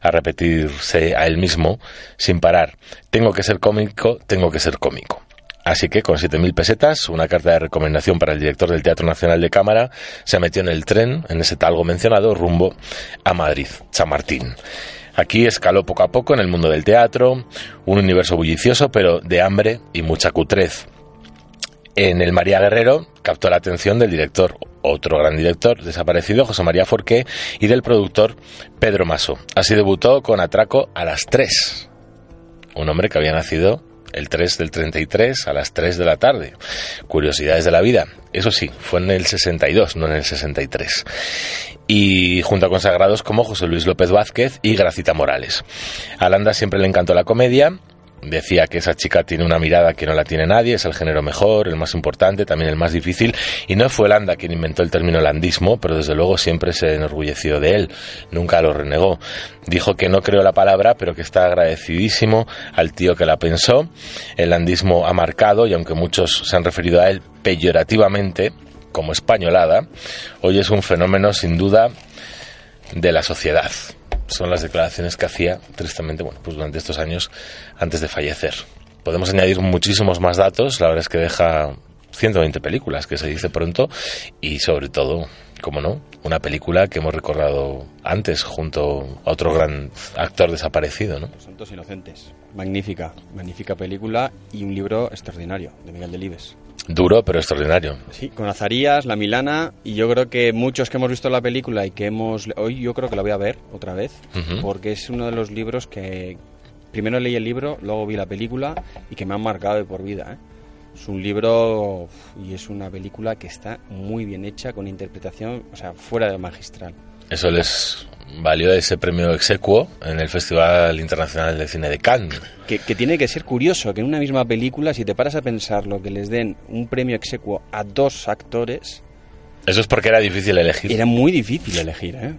a repetirse a él mismo sin parar. Tengo que ser cómico, tengo que ser cómico. Así que con 7.000 pesetas, una carta de recomendación para el director del Teatro Nacional de Cámara, se metió en el tren, en ese talgo mencionado, rumbo a Madrid, Chamartín. Aquí escaló poco a poco en el mundo del teatro, un universo bullicioso, pero de hambre y mucha cutrez. En el María Guerrero captó la atención del director, otro gran director desaparecido, José María Forqué, y del productor Pedro Maso. Así debutó con Atraco a las 3. Un hombre que había nacido el 3 del 33 a las 3 de la tarde. Curiosidades de la vida. Eso sí, fue en el 62, no en el 63. Y junto a consagrados como José Luis López Vázquez y Gracita Morales. A Landa siempre le encantó la comedia. Decía que esa chica tiene una mirada que no la tiene nadie, es el género mejor, el más importante, también el más difícil, y no fue Landa quien inventó el término landismo, pero desde luego siempre se enorgulleció de él, nunca lo renegó. Dijo que no creó la palabra, pero que está agradecidísimo al tío que la pensó. El landismo ha marcado, y aunque muchos se han referido a él peyorativamente, como españolada, hoy es un fenómeno sin duda de la sociedad son las declaraciones que hacía, tristemente, bueno, pues durante estos años antes de fallecer. Podemos añadir muchísimos más datos, la verdad es que deja 120 películas, que se dice pronto, y sobre todo, como no, una película que hemos recordado antes junto a otro gran actor desaparecido, ¿no? Santos Inocentes. Magnífica, magnífica película y un libro extraordinario de Miguel Delibes. Duro, pero extraordinario. Sí, con Azarías, La Milana, y yo creo que muchos que hemos visto la película y que hemos... Hoy yo creo que la voy a ver otra vez, Ujú. porque es uno de los libros que... Primero leí el libro, luego vi la película y que me han marcado de por vida. ¿eh? Es un libro y es una película que está muy bien hecha, con interpretación, o sea, fuera de magistral. Eso les valió ese premio exequo en el Festival Internacional de Cine de Cannes. Que, que tiene que ser curioso que en una misma película, si te paras a pensar lo que les den un premio exequo a dos actores, Eso es porque era difícil elegir. era muy difícil elegir, ¿eh?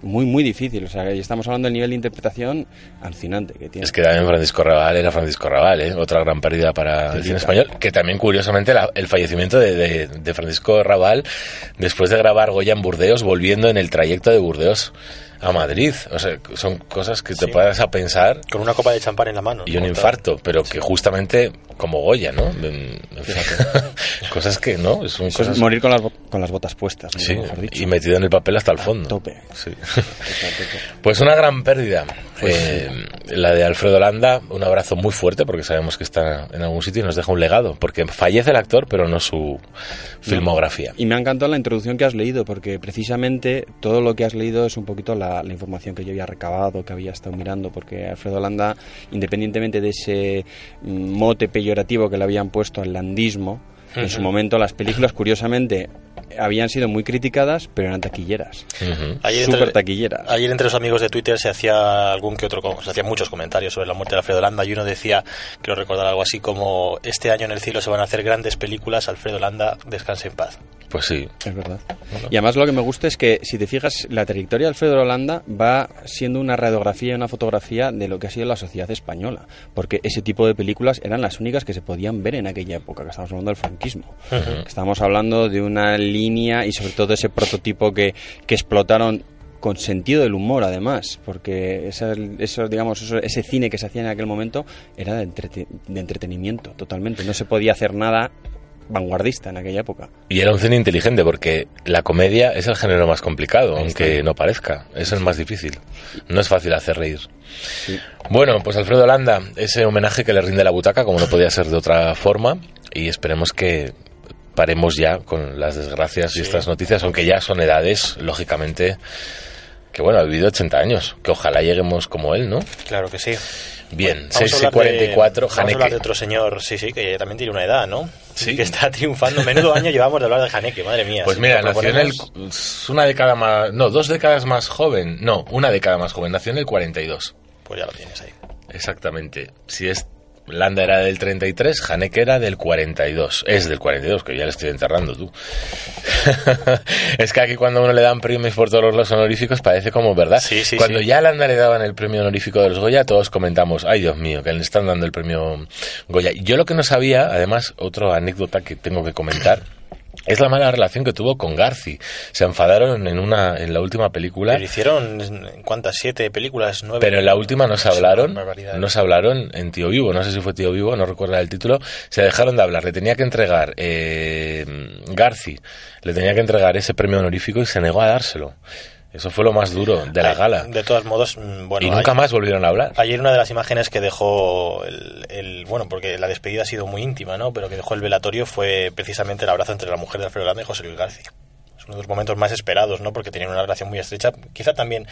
Muy, muy difícil. O sea, y estamos hablando del nivel de interpretación alucinante que tiene. Es que también Francisco Raval era Francisco Raval, ¿eh? otra gran pérdida para el cine español. Que también, curiosamente, la- el fallecimiento de, de- de Francisco Raval, después de grabar Goya en Burdeos, volviendo en el trayecto de Burdeos a Madrid. O sea, son cosas que te puedas a pensar. Con una copa de champán en la mano. Y un infarto, pero que justamente como Goya, ¿no? Cosas que, ¿no? Son Eso es cosas... morir con las, con las botas puestas, ¿no? Sí, Mejor dicho. y metido en el papel hasta el fondo. tope. Sí. Pues una gran pérdida. Eh, la de Alfredo Landa, un abrazo muy fuerte porque sabemos que está en algún sitio y nos deja un legado, porque fallece el actor, pero no su filmografía. Y me ha encantado la introducción que has leído, porque precisamente todo lo que has leído es un poquito la, la información que yo había recabado, que había estado mirando, porque Alfredo Landa, independientemente de ese mm, mote peyorativo que le habían puesto al landismo, en su momento las películas, curiosamente, habían sido muy criticadas, pero eran taquilleras. Ayer Súper entre, taquilleras. ayer entre los amigos de Twitter se hacía algún que otro, se hacían muchos comentarios sobre la muerte de Alfredo Landa y uno decía, quiero recordar algo así como, este año en el cielo se van a hacer grandes películas, Alfredo Landa, descanse en paz. Pues sí. Es verdad. Y además lo que me gusta es que, si te fijas, la trayectoria de Alfredo Holanda va siendo una radiografía y una fotografía de lo que ha sido la sociedad española. Porque ese tipo de películas eran las únicas que se podían ver en aquella época, que estamos hablando del franquismo. Ujú. Estamos hablando de una línea y sobre todo ese prototipo que, que explotaron con sentido del humor además, porque esa- eso, digamos, eso- ese cine que se hacía en aquel momento era de, entrete- de entretenimiento totalmente. No se podía hacer nada vanguardista en aquella época. Y era un cine inteligente porque la comedia es el género más complicado, aunque no parezca. Es el más difícil. No es fácil hacer reír. Bueno, pues Alfredo Landa, ese homenaje que le rinde la butaca, como no podía ser de otra forma, y esperemos que paremos ya con las desgracias y estas noticias, aunque ya son edades, lógicamente, que bueno, ha vivido 80 años, que ojalá lleguemos como él, ¿no? Claro que sí. Bien, Vamos a 6 y hablar de- 44, Vamos a hablar de Haneke. otro señor, sí, sí, que también tiene una edad, ¿no? Sí. Que está triunfando. Menudo año llevamos de hablar de Haneke, madre mía. Pues mira, nació en el, una década más, no, dos décadas más joven, no, una década más joven, nació en el 42. Pues ya lo tienes ahí. Exactamente. Si es Landa era del 33, Haneke era del 42. Es del 42, que ya le estoy enterrando tú. es que aquí cuando uno le dan premios por todos los honoríficos parece como verdad. Sí, sí, cuando sí. ya a Landa le daban el premio honorífico de los Goya, todos comentamos, ay Dios mío, que le están dando el premio Goya. Yo lo que no sabía, además, otra anécdota que tengo que comentar, es la mala relación que tuvo con Garci. Se enfadaron en una en la última película. Pero hicieron, ¿cuántas? ¿Siete películas? ¿Nueve? Pero en la última no se Es una hablaron, barbaridad. no se hablaron en Tío Vivo, no sé si fue Tío Vivo, no recuerdo el título, se dejaron de hablar, le tenía que entregar eh, Garci, le tenía que entregar ese premio honorífico y se negó a dárselo. Eso fue lo más duro de la gala. De todos modos, mm, bueno. y nunca más volvieron a hablar. Ayer una de las imágenes que dejó el, el- bueno, porque la despedida ha sido muy íntima, ¿no? Pero que dejó el velatorio fue precisamente el abrazo entre la mujer de Alfredo Landa y José Luis García. Uno de los momentos más esperados, ¿no? Porque tenían una relación muy estrecha. Quizá también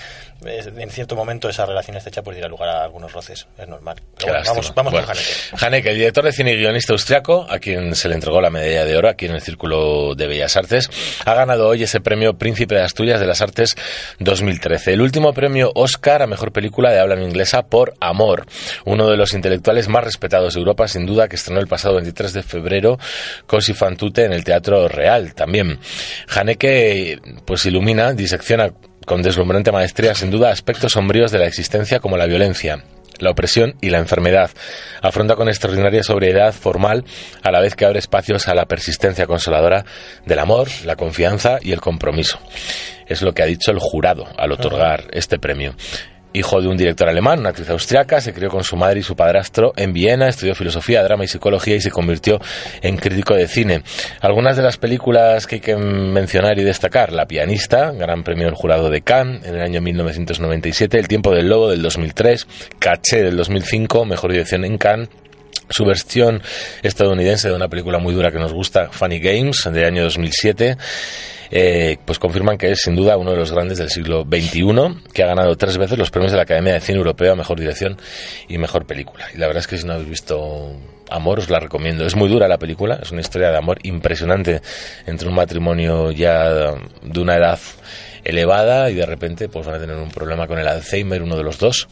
eh, en cierto momento esa relación estrecha pues diera lugar a algunos roces. Es normal. Pero bueno, vamos, vamos Bueno, con Haneke. Haneke, el director de cine y guionista austriaco, a quien se le entregó la medalla de oro aquí en el Círculo de Bellas Artes, ha ganado hoy ese premio Príncipe de Asturias de las Artes 2013. El último premio Oscar a mejor película de habla no inglesa por Amor, uno de los intelectuales más respetados de Europa, sin duda, que estrenó el pasado 23 de febrero Cosi fan tutte en el Teatro Real también. Haneke, pues ilumina, disecciona con deslumbrante maestría, sin duda, aspectos sombríos de la existencia como la violencia, la opresión y la enfermedad. Afronta con extraordinaria sobriedad formal, a la vez que abre espacios a la persistencia consoladora del amor, la confianza y el compromiso. Es lo que ha dicho el jurado al otorgar este premio. Hijo de un director alemán, una actriz austriaca, se crió con su madre y su padrastro en Viena, estudió filosofía, drama y psicología y se convirtió en crítico de cine. Algunas de las películas que hay que mencionar y destacar, La pianista, gran premio del jurado de Cannes en el año 1997, El tiempo del lobo del 2003, Caché del 2005, mejor dirección en Cannes, su versión estadounidense de una película muy dura que nos gusta, Funny Games, del año 2007, eh, pues confirman que es sin duda uno de los grandes del siglo XXI, que ha ganado tres veces los premios de la Academia de Cine Europeo a Mejor Dirección y Mejor Película. Y la verdad es que si no habéis visto Amor, os la recomiendo. Es muy dura la película, es una historia de amor impresionante entre un matrimonio ya de una edad elevada y de repente pues van a tener un problema con el Alzheimer, uno de los dos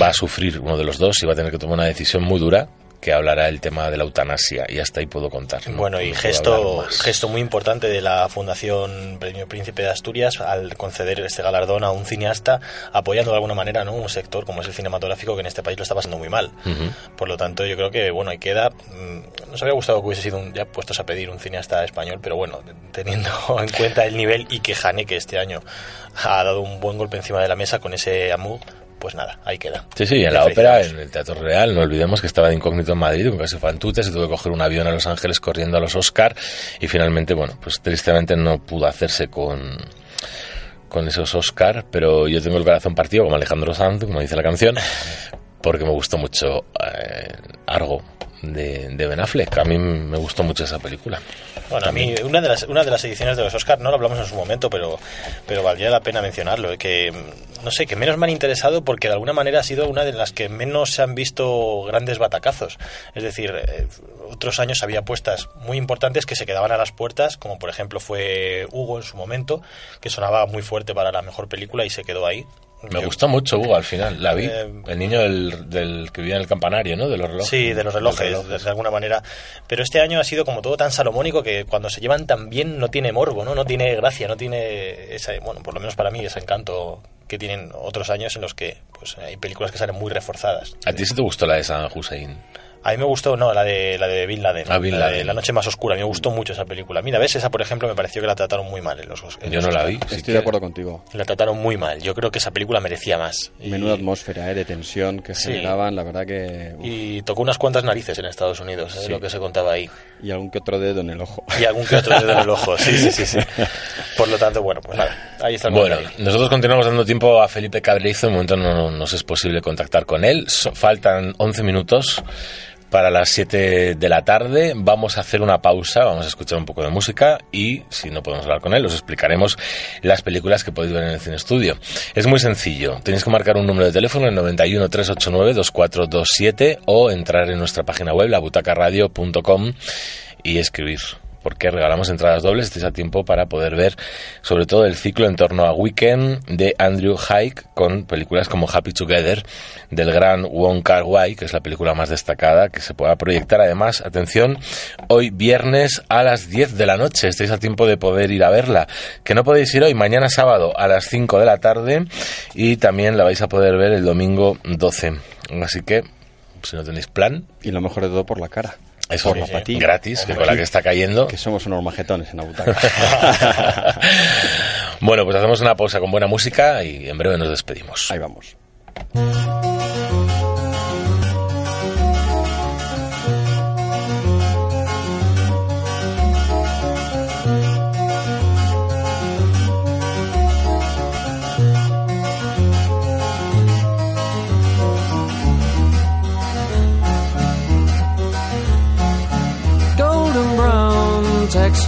va a sufrir uno de los dos y va a tener que tomar una decisión muy dura que hablará el tema de la eutanasia y hasta ahí puedo contar. ¿no? Bueno, y No gesto, gesto muy importante de la Fundación Premio Príncipe de Asturias al conceder este galardón a un cineasta apoyando de alguna manera ¿no? un sector como es el cinematográfico que en este país lo está pasando muy mal. Por lo tanto, yo creo que bueno, ahí queda. mm, Nos habría gustado que hubiese sido un, ya puestos a pedir un cineasta español, pero bueno, teniendo en cuenta el nivel y que Haneke este año ha dado un buen golpe encima de la mesa con ese Amour, pues nada, ahí queda. Sí, sí, en la ópera, en el Teatro Real, no olvidemos que estaba de incógnito en Madrid, con casi fantutes, y tuvo que coger un avión a Los Ángeles corriendo a los Oscar, y finalmente, bueno, pues tristemente no pudo hacerse con con esos Oscar, pero yo tengo el corazón partido como Alejandro Sanz, como dice la canción, porque me gustó mucho eh, Argo de, de Ben Affleck. A mí me gustó mucho esa película. Bueno, a mí una de las una de las ediciones de los Oscar no lo hablamos en su momento, pero pero valdría la pena mencionarlo, eh, que no sé, que menos me han interesado porque de alguna manera ha sido una de las que menos se han visto grandes batacazos. Es decir, eh, otros años había apuestas muy importantes que se quedaban a las puertas, como por ejemplo fue Hugo en su momento, que sonaba muy fuerte para la mejor película y se quedó ahí. Me Yo- gustó mucho Hugo al final, la vi. Eh, el niño del, del que vivía en el campanario, ¿no? De los relojes. Sí, de los relojes, de, de alguna manera. Pero este año ha sido como todo tan salomónico que cuando se llevan tan bien no tiene morbo, ¿no? No tiene gracia, no tiene ese, bueno, por lo menos para mí ese encanto que tienen otros años en los que pues hay películas que salen muy reforzadas. ¿A ti sí te gustó la de San Hussein? A mí me gustó, no, la de la de Bin Laden, Ah, Bin la de. La noche más oscura, a mí me gustó mucho esa película. Mira, ves, esa por ejemplo me pareció que la trataron muy mal en los en Yo los no la vi. Estoy que- de acuerdo contigo. La trataron muy mal. Yo creo que esa película merecía más. Y- Menuda atmósfera eh, de tensión que Sí. generaban, la verdad que... uf, Y tocó unas cuantas narices en Estados Unidos, es Sí. lo que se contaba ahí. y algún que otro dedo en el ojo. Y algún que otro dedo en el ojo, sí, sí, sí, sí. Por lo tanto, bueno, pues nada, ahí está el Bueno, comentario. nosotros continuamos dando tiempo a Felipe Cabrizo. De momento no nos es posible contactar con él. So- faltan 11 minutos para las 7 de la tarde. Vamos a hacer una pausa, vamos a escuchar un poco de música y, si no podemos hablar con él, os explicaremos las películas que podéis ver en el Cine Estudio. Es muy sencillo. Tenéis que marcar un número de teléfono, el 91 389 2427 o entrar en nuestra página web, labutacaradio.com y escribir porque regalamos entradas dobles, estáis a tiempo para poder ver sobre todo el ciclo en torno a Weekend de Andrew Haig con películas como Happy Together del gran Wong Kar Wai, que es la película más destacada que se pueda proyectar además, atención, hoy viernes a las 10 de la noche, estáis a tiempo de poder ir a verla, que no podéis ir hoy, mañana sábado a las 5 de la tarde y también la vais a poder ver el domingo 12, así que si no tenéis plan, Y lo mejor de todo por la cara. Eso Por la gratis, que con la que está cayendo Que somos unos majetones en la butaca. bueno, pues hacemos una pausa con buena música y en breve nos despedimos. Ahí vamos.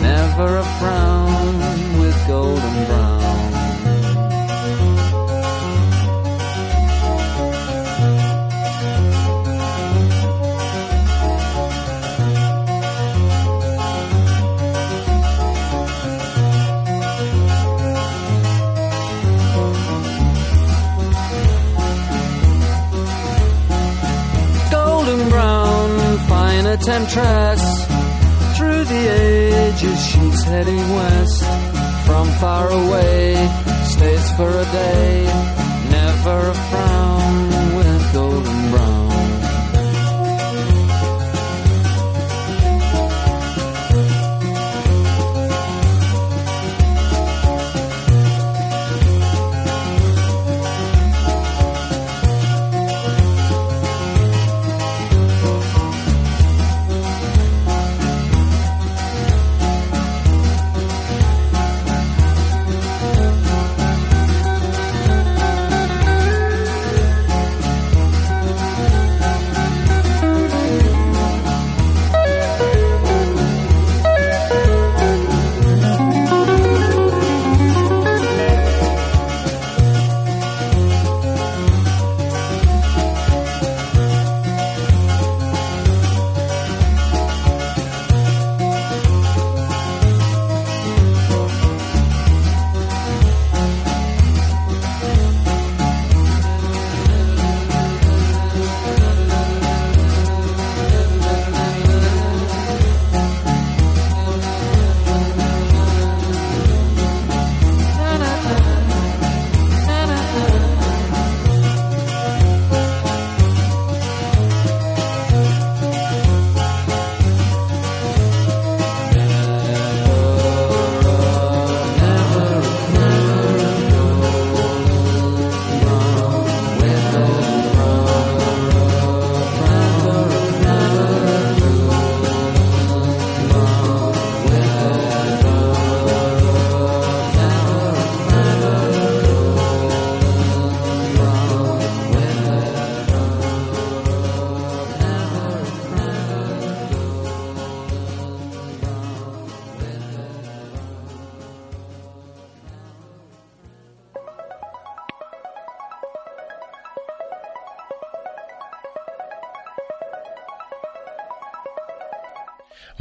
never a frown with golden brown. Golden brown, fine temptress the ages, she's heading west. From far away, stays for a day. Never a frown with golden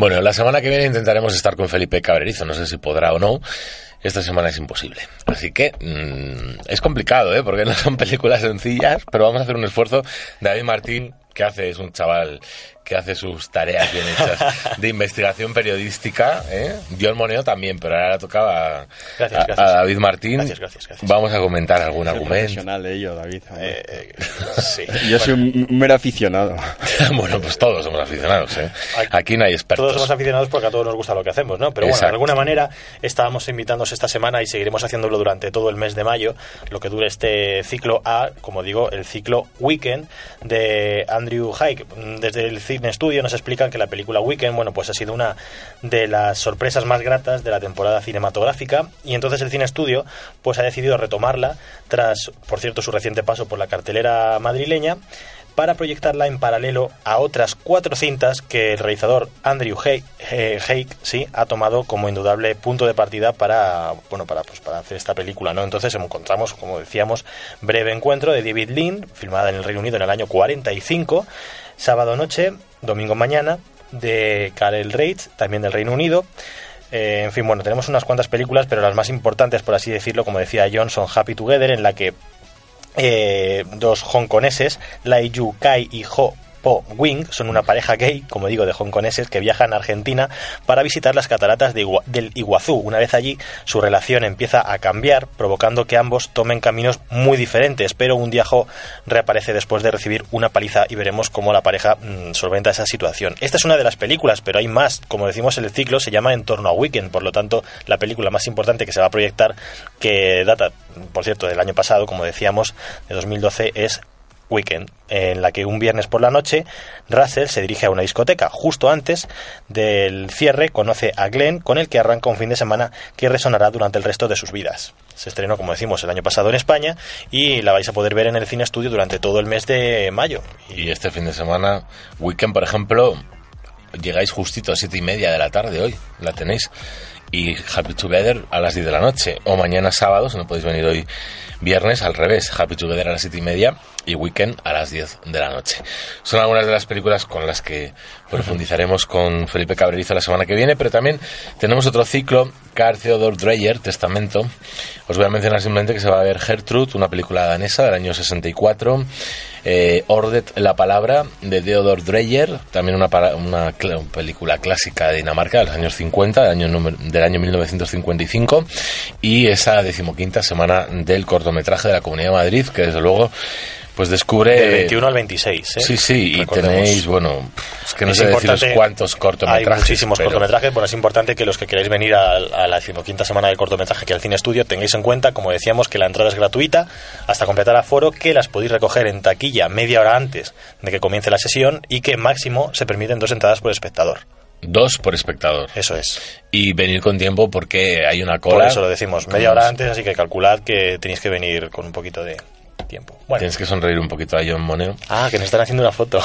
Bueno, la semana que viene intentaremos estar con Felipe Cabrerizo, no sé si podrá o no. Esta semana es imposible. Así que mmm, es complicado, ¿eh? Porque no son películas sencillas, pero vamos a hacer un esfuerzo. David Martín, que hace, es un chaval que hace sus tareas bien hechas de investigación periodística. ¿eh? John Moneo también, pero ahora tocaba gracias, a, gracias. a, David Martín. Gracias. Vamos a comentar algún argumento. profesional de ello, David. Eh, eh, sí. Yo soy un mero aficionado. bueno, pues todos somos aficionados. ¿eh? Aquí no hay expertos. Todos somos aficionados porque a todos nos gusta lo que hacemos, ¿no? Pero bueno, Exacto. de alguna manera estábamos invitándose esta semana y seguiremos haciéndolo durante todo el mes de mayo, lo que dure este ciclo A, como digo, el ciclo Weekend de Andrew Haig. Desde el Cine Studio nos explican que la película Weekend, bueno, pues ha sido una de las sorpresas más gratas de la temporada cinematográfica y entonces el Cine Studio pues ha decidido retomarla tras, por cierto, su reciente paso por la cartelera madrileña para proyectarla en paralelo a otras cuatro cintas que el realizador Andrew eh, Haig, sí, ha tomado como indudable punto de partida para bueno para pues para hacer esta película, ¿no? Entonces encontramos, como decíamos, Breve encuentro de David Lean, filmada en el Reino Unido en el año 45, sábado noche, domingo mañana de Karel Reitz, también del Reino Unido. Eh, en fin, bueno, tenemos unas cuantas películas, pero las más importantes, por así decirlo, como decía John, son Happy Together, en la que eh, dos hongkoneses, Lai Yu Kai y Ho Po Wing, son una pareja gay, como digo, de hongkoneses que viajan a Argentina para visitar las cataratas de del Iguazú. Una vez allí, su relación empieza a cambiar, provocando que ambos tomen caminos muy diferentes, pero un día Ho reaparece después de recibir una paliza y veremos cómo la pareja mmm, solventa esa situación. Esta es una de las películas, pero hay más. Como decimos el ciclo, se llama En torno a Weekend, por lo tanto, la película más importante que se va a proyectar, que data, por cierto, del año pasado, como decíamos, de 2012, es Weekend, en la que un viernes por la noche Russell se dirige a una discoteca. Justo antes del cierre conoce a Glenn, con el que arranca un fin de semana que resonará durante el resto de sus vidas. Se estrenó, como decimos, el año pasado en España y la vais a poder ver en el cine estudio durante todo el mes de mayo. Y este fin de semana, Weekend, por ejemplo, llegáis justito a siete y media de la tarde hoy, la tenéis. Y Happy Together a las 10 de la noche. O mañana sábado, si no podéis venir hoy Viernes al revés, Happy Together a las siete y media y Weekend a las 10 de la noche. Son algunas de las películas con las que profundizaremos con Felipe Cabrerizo la semana que viene, pero también tenemos otro ciclo, Carl Theodor Dreyer, Testamento. Os voy a mencionar simplemente que se va a ver Gertrude, una película danesa del año 64. Eh, Ordet la palabra de Theodor Dreyer, también una, una película clásica de Dinamarca de los años 50, del año, del año 1955, y esa decimoquinta semana del cortometraje de la Comunidad de Madrid, que desde luego pues descubre... Del 21 al 26, ¿eh? Sí, sí, y tenéis, bueno, es que no Es sé deciros cuántos Hay cortometrajes. muchísimos pero- cortometrajes. Bueno, es importante que los que queráis venir a, a la decimoquinta semana del cortometraje que al Cine Estudio tengáis en cuenta, como decíamos, que la entrada es gratuita hasta completar aforo, que las podéis recoger en taquilla media hora antes de que comience la sesión y que máximo se permiten dos entradas por espectador. Dos por espectador. Eso es. Y venir con tiempo porque hay una cola. Por eso lo decimos, media hora antes, así que calculad que tenéis que venir con un poquito de tiempo. Bueno. Tienes que sonreír un poquito a John Moneo. Ah, que nos están haciendo una foto.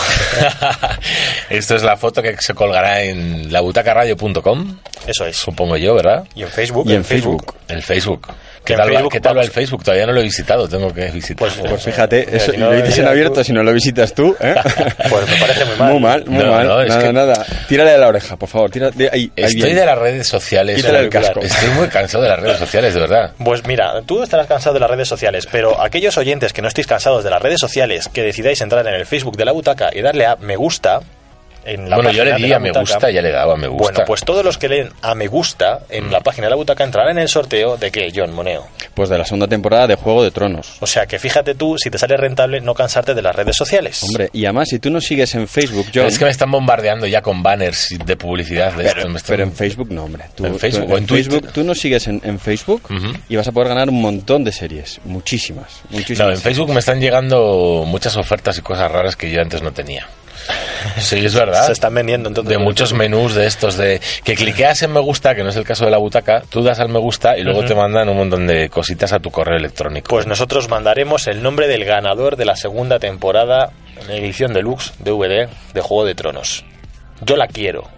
Esto es la foto que se colgará en labutacaradio.com. Eso es. Supongo yo, ¿verdad? Y en Facebook. Y en Facebook. El Facebook. Que ¿Qué tal, va- Facebook ¿qué tal va vamos- el Facebook? Todavía no lo he visitado, tengo que visitarlo. Pues fíjate, eso, si no lo dices en abierto, tú- si no lo visitas tú, ¿eh? Pues me parece muy mal. Muy mal, muy No, mal. no, es nada, que- nada. Tírale de la oreja, por favor. Tira, de ahí, ahí Estoy bien. de las redes sociales. Quítale el casco. Estoy muy cansado de las redes sociales, de verdad. Pues mira, tú estarás cansado de las redes sociales, pero aquellos oyentes que no estéis cansados de las redes sociales, que decidáis entrar en el Facebook de la butaca y darle a me gusta en la bueno, yo le di a me gusta, ya le daba a me gusta. Bueno, pues todos los que leen a me gusta en la página de la butaca entrarán en el sorteo de que John Moneo. Pues de la segunda temporada de Juego de Tronos. O sea que fíjate tú, si te sale rentable, no cansarte de las redes sociales. Hombre, y además, si tú nos sigues en Facebook, John... Es que me están bombardeando ya con banners de publicidad de esto. me están- Pero en Facebook no, hombre. Tú, En Facebook tú- o en Twitter. Facebook, tú nos sigues en, en Facebook y vas a poder ganar un montón de series. Muchísimas. Muchísimas. No, en Facebook me están llegando muchas ofertas y cosas raras que yo antes no tenía. Sí, es verdad. Se están vendiendo entonces. de muchos menús de estos de que cliqueas en me gusta, que no es el caso de la butaca, tú das al me gusta y luego te mandan un montón de cositas a tu correo electrónico. Pues nosotros mandaremos el nombre del ganador de la segunda temporada en edición deluxe DVD de Juego de Tronos. Yo la quiero.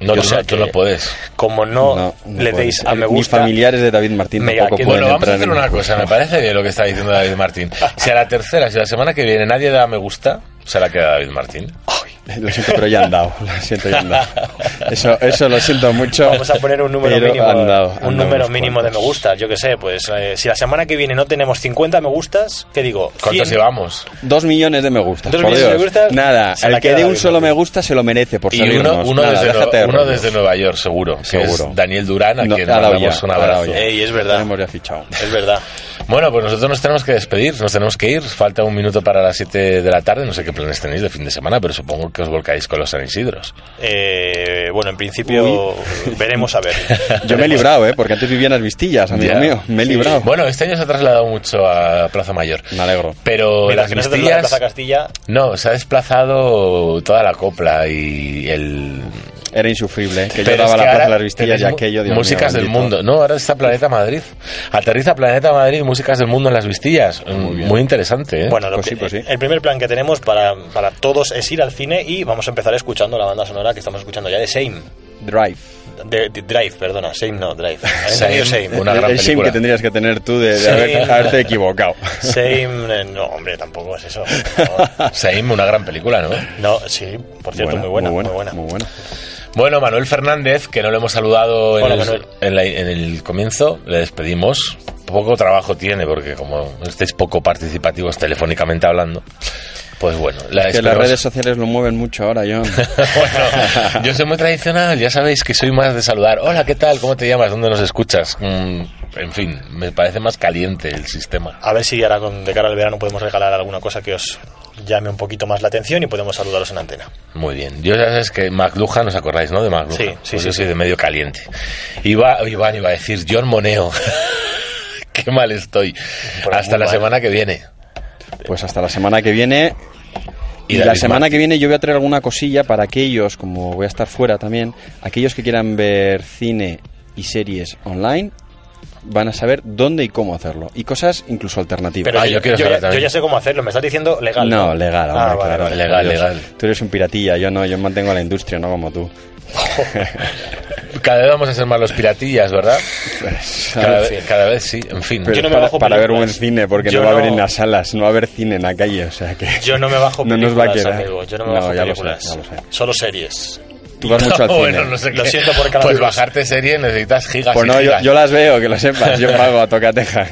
no, Yo tú, sé tú no puedes. Como no, No, no le puedes. deis a me gusta. familiares de David Martín Mega, tampoco pueden Bueno, vamos a hacer una cosa, me parece bien lo que está diciendo David Martín. Si a la tercera, si la semana que viene nadie da me gusta, se la queda David Martín. Lo siento, pero ya han dado. Lo siento, ya han dado. Eso, eso lo siento mucho. Vamos a poner un número mínimo, han dado, han un número mínimo de me cuantos. gusta. Yo que sé, pues eh, si la semana que viene no tenemos 50 me gustas, ¿qué digo? ¿Cuántos 100. llevamos? Dos millones de me gustas, Dos por millones de me gustas, Nada, se el que dé un solo me gusta se lo merece por Y uno, salirnos. uno, Nada, desde, déjate de uno rollos. desde Nueva York, seguro. que Seguro. es Daniel Durán, a No, quien ha dado mandamos ya, un abrazo. Ey, es Lo verdad. tenemos ya fichado. Es verdad. Bueno, pues nosotros nos tenemos que despedir, nos tenemos que ir. Falta un minuto para las 7 de la tarde. No sé qué planes tenéis de fin de semana, pero supongo que os volcáis con los San Isidros. Eh, bueno, en principio veremos a ver. Yo me he librado, ¿eh? Porque antes vivía en las Vistillas, amigo Ya. mío. Me he librado. Bueno, este año se ha trasladado mucho a Plaza Mayor. Me alegro. Pero Mira, las que Vistillas... Plaza Castilla. No, se ha desplazado toda la copla y el... Era insufrible, ¿eh? Que yo Pero daba es la plaza de las Vistillas y aquello, Dios Músicas mío, del mundo. No, ahora está Planeta Madrid. Aterriza Planeta Madrid, músicas del mundo en las Vistillas. Muy, interesante, ¿eh? Bueno, lo Pues que- sí, pues sí. el primer plan que tenemos para, para todos es ir al cine y vamos a empezar escuchando la banda sonora que estamos escuchando ya de Same. Drive. De, de Drive, perdona, Same no, Drive. Entendido Same. una gran el shame que tendrías que tener tú de, de haber- haberte equivocado. Same, eh, no, hombre, tampoco es eso. Same, una gran película, ¿no? No, sí, por cierto, muy buena, muy buena. Muy buena. Bueno, Manuel Fernández, que no lo hemos saludado en, el, en la- en el comienzo, le despedimos. Poco trabajo tiene, porque como estáis poco participativos telefónicamente hablando, pues bueno, la Es que las redes sociales lo mueven mucho ahora, John. bueno, yo soy muy tradicional, ya sabéis que soy más de saludar. Hola, ¿qué tal? ¿Cómo te llamas? ¿Dónde nos escuchas? Mm, en fin, me parece más caliente el sistema. A ver si ahora con, de cara al verano podemos regalar alguna cosa que os llame un poquito más la atención y podemos saludaros en antena. Muy bien. Yo ya sabes que McLuhan, ¿os acordáis, no? De McLuhan. Sí, sí, Pues sí, yo soy sí. de medio caliente. Iba, Iván iba a decir John Moneo. Qué mal estoy. Pues Hasta la mal. semana que viene. Pues hasta la semana que viene. Y Y, la semana Martín. que viene yo voy a traer alguna cosilla para aquellos, como voy a estar fuera también, aquellos que quieran ver cine y series online, van a saber dónde y cómo hacerlo. Y cosas incluso alternativas. Pero Ah, yo, yo quiero yo saber ya, yo ya sé cómo hacerlo, me estás diciendo legal. No, legal, hombre, Ah, vale, claro. vale. Legal, legal. Tú eres un piratilla, yo no, yo mantengo la industria, no como tú. cada vez vamos a ser más los piratillas, ¿verdad? Cada, en vez, cada vez sí, en fin. Pero Yo no me para, bajo para ver buen cine, porque Yo no va a haber no- en las salas, no va a haber cine en la calle, o sea que... Yo no me bajo No películas, nos va a quedar. amigo. Yo no me No, bajo sé, películas. lo sé. Solo series. Tú vas mucho al cine. bueno, no sé Lo qué. siento por cada Pues bajarte serie necesitas gigas Pues y no, yo, gigas. yo las veo, que lo sepas, yo pago a tocateja.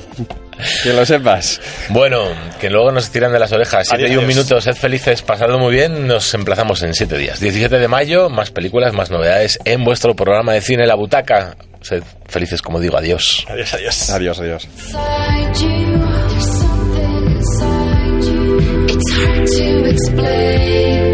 Que lo sepas. Bueno, que luego nos tiran de las orejas. Siete Adiós, y un adiós. minuto, sed felices, pasadlo muy bien. Nos emplazamos en siete días. 17 de mayo, más películas, más novedades en vuestro programa de cine La Butaca. Sed felices, como digo, adiós. Adiós, adiós. Adiós, adiós. It's hard to explain.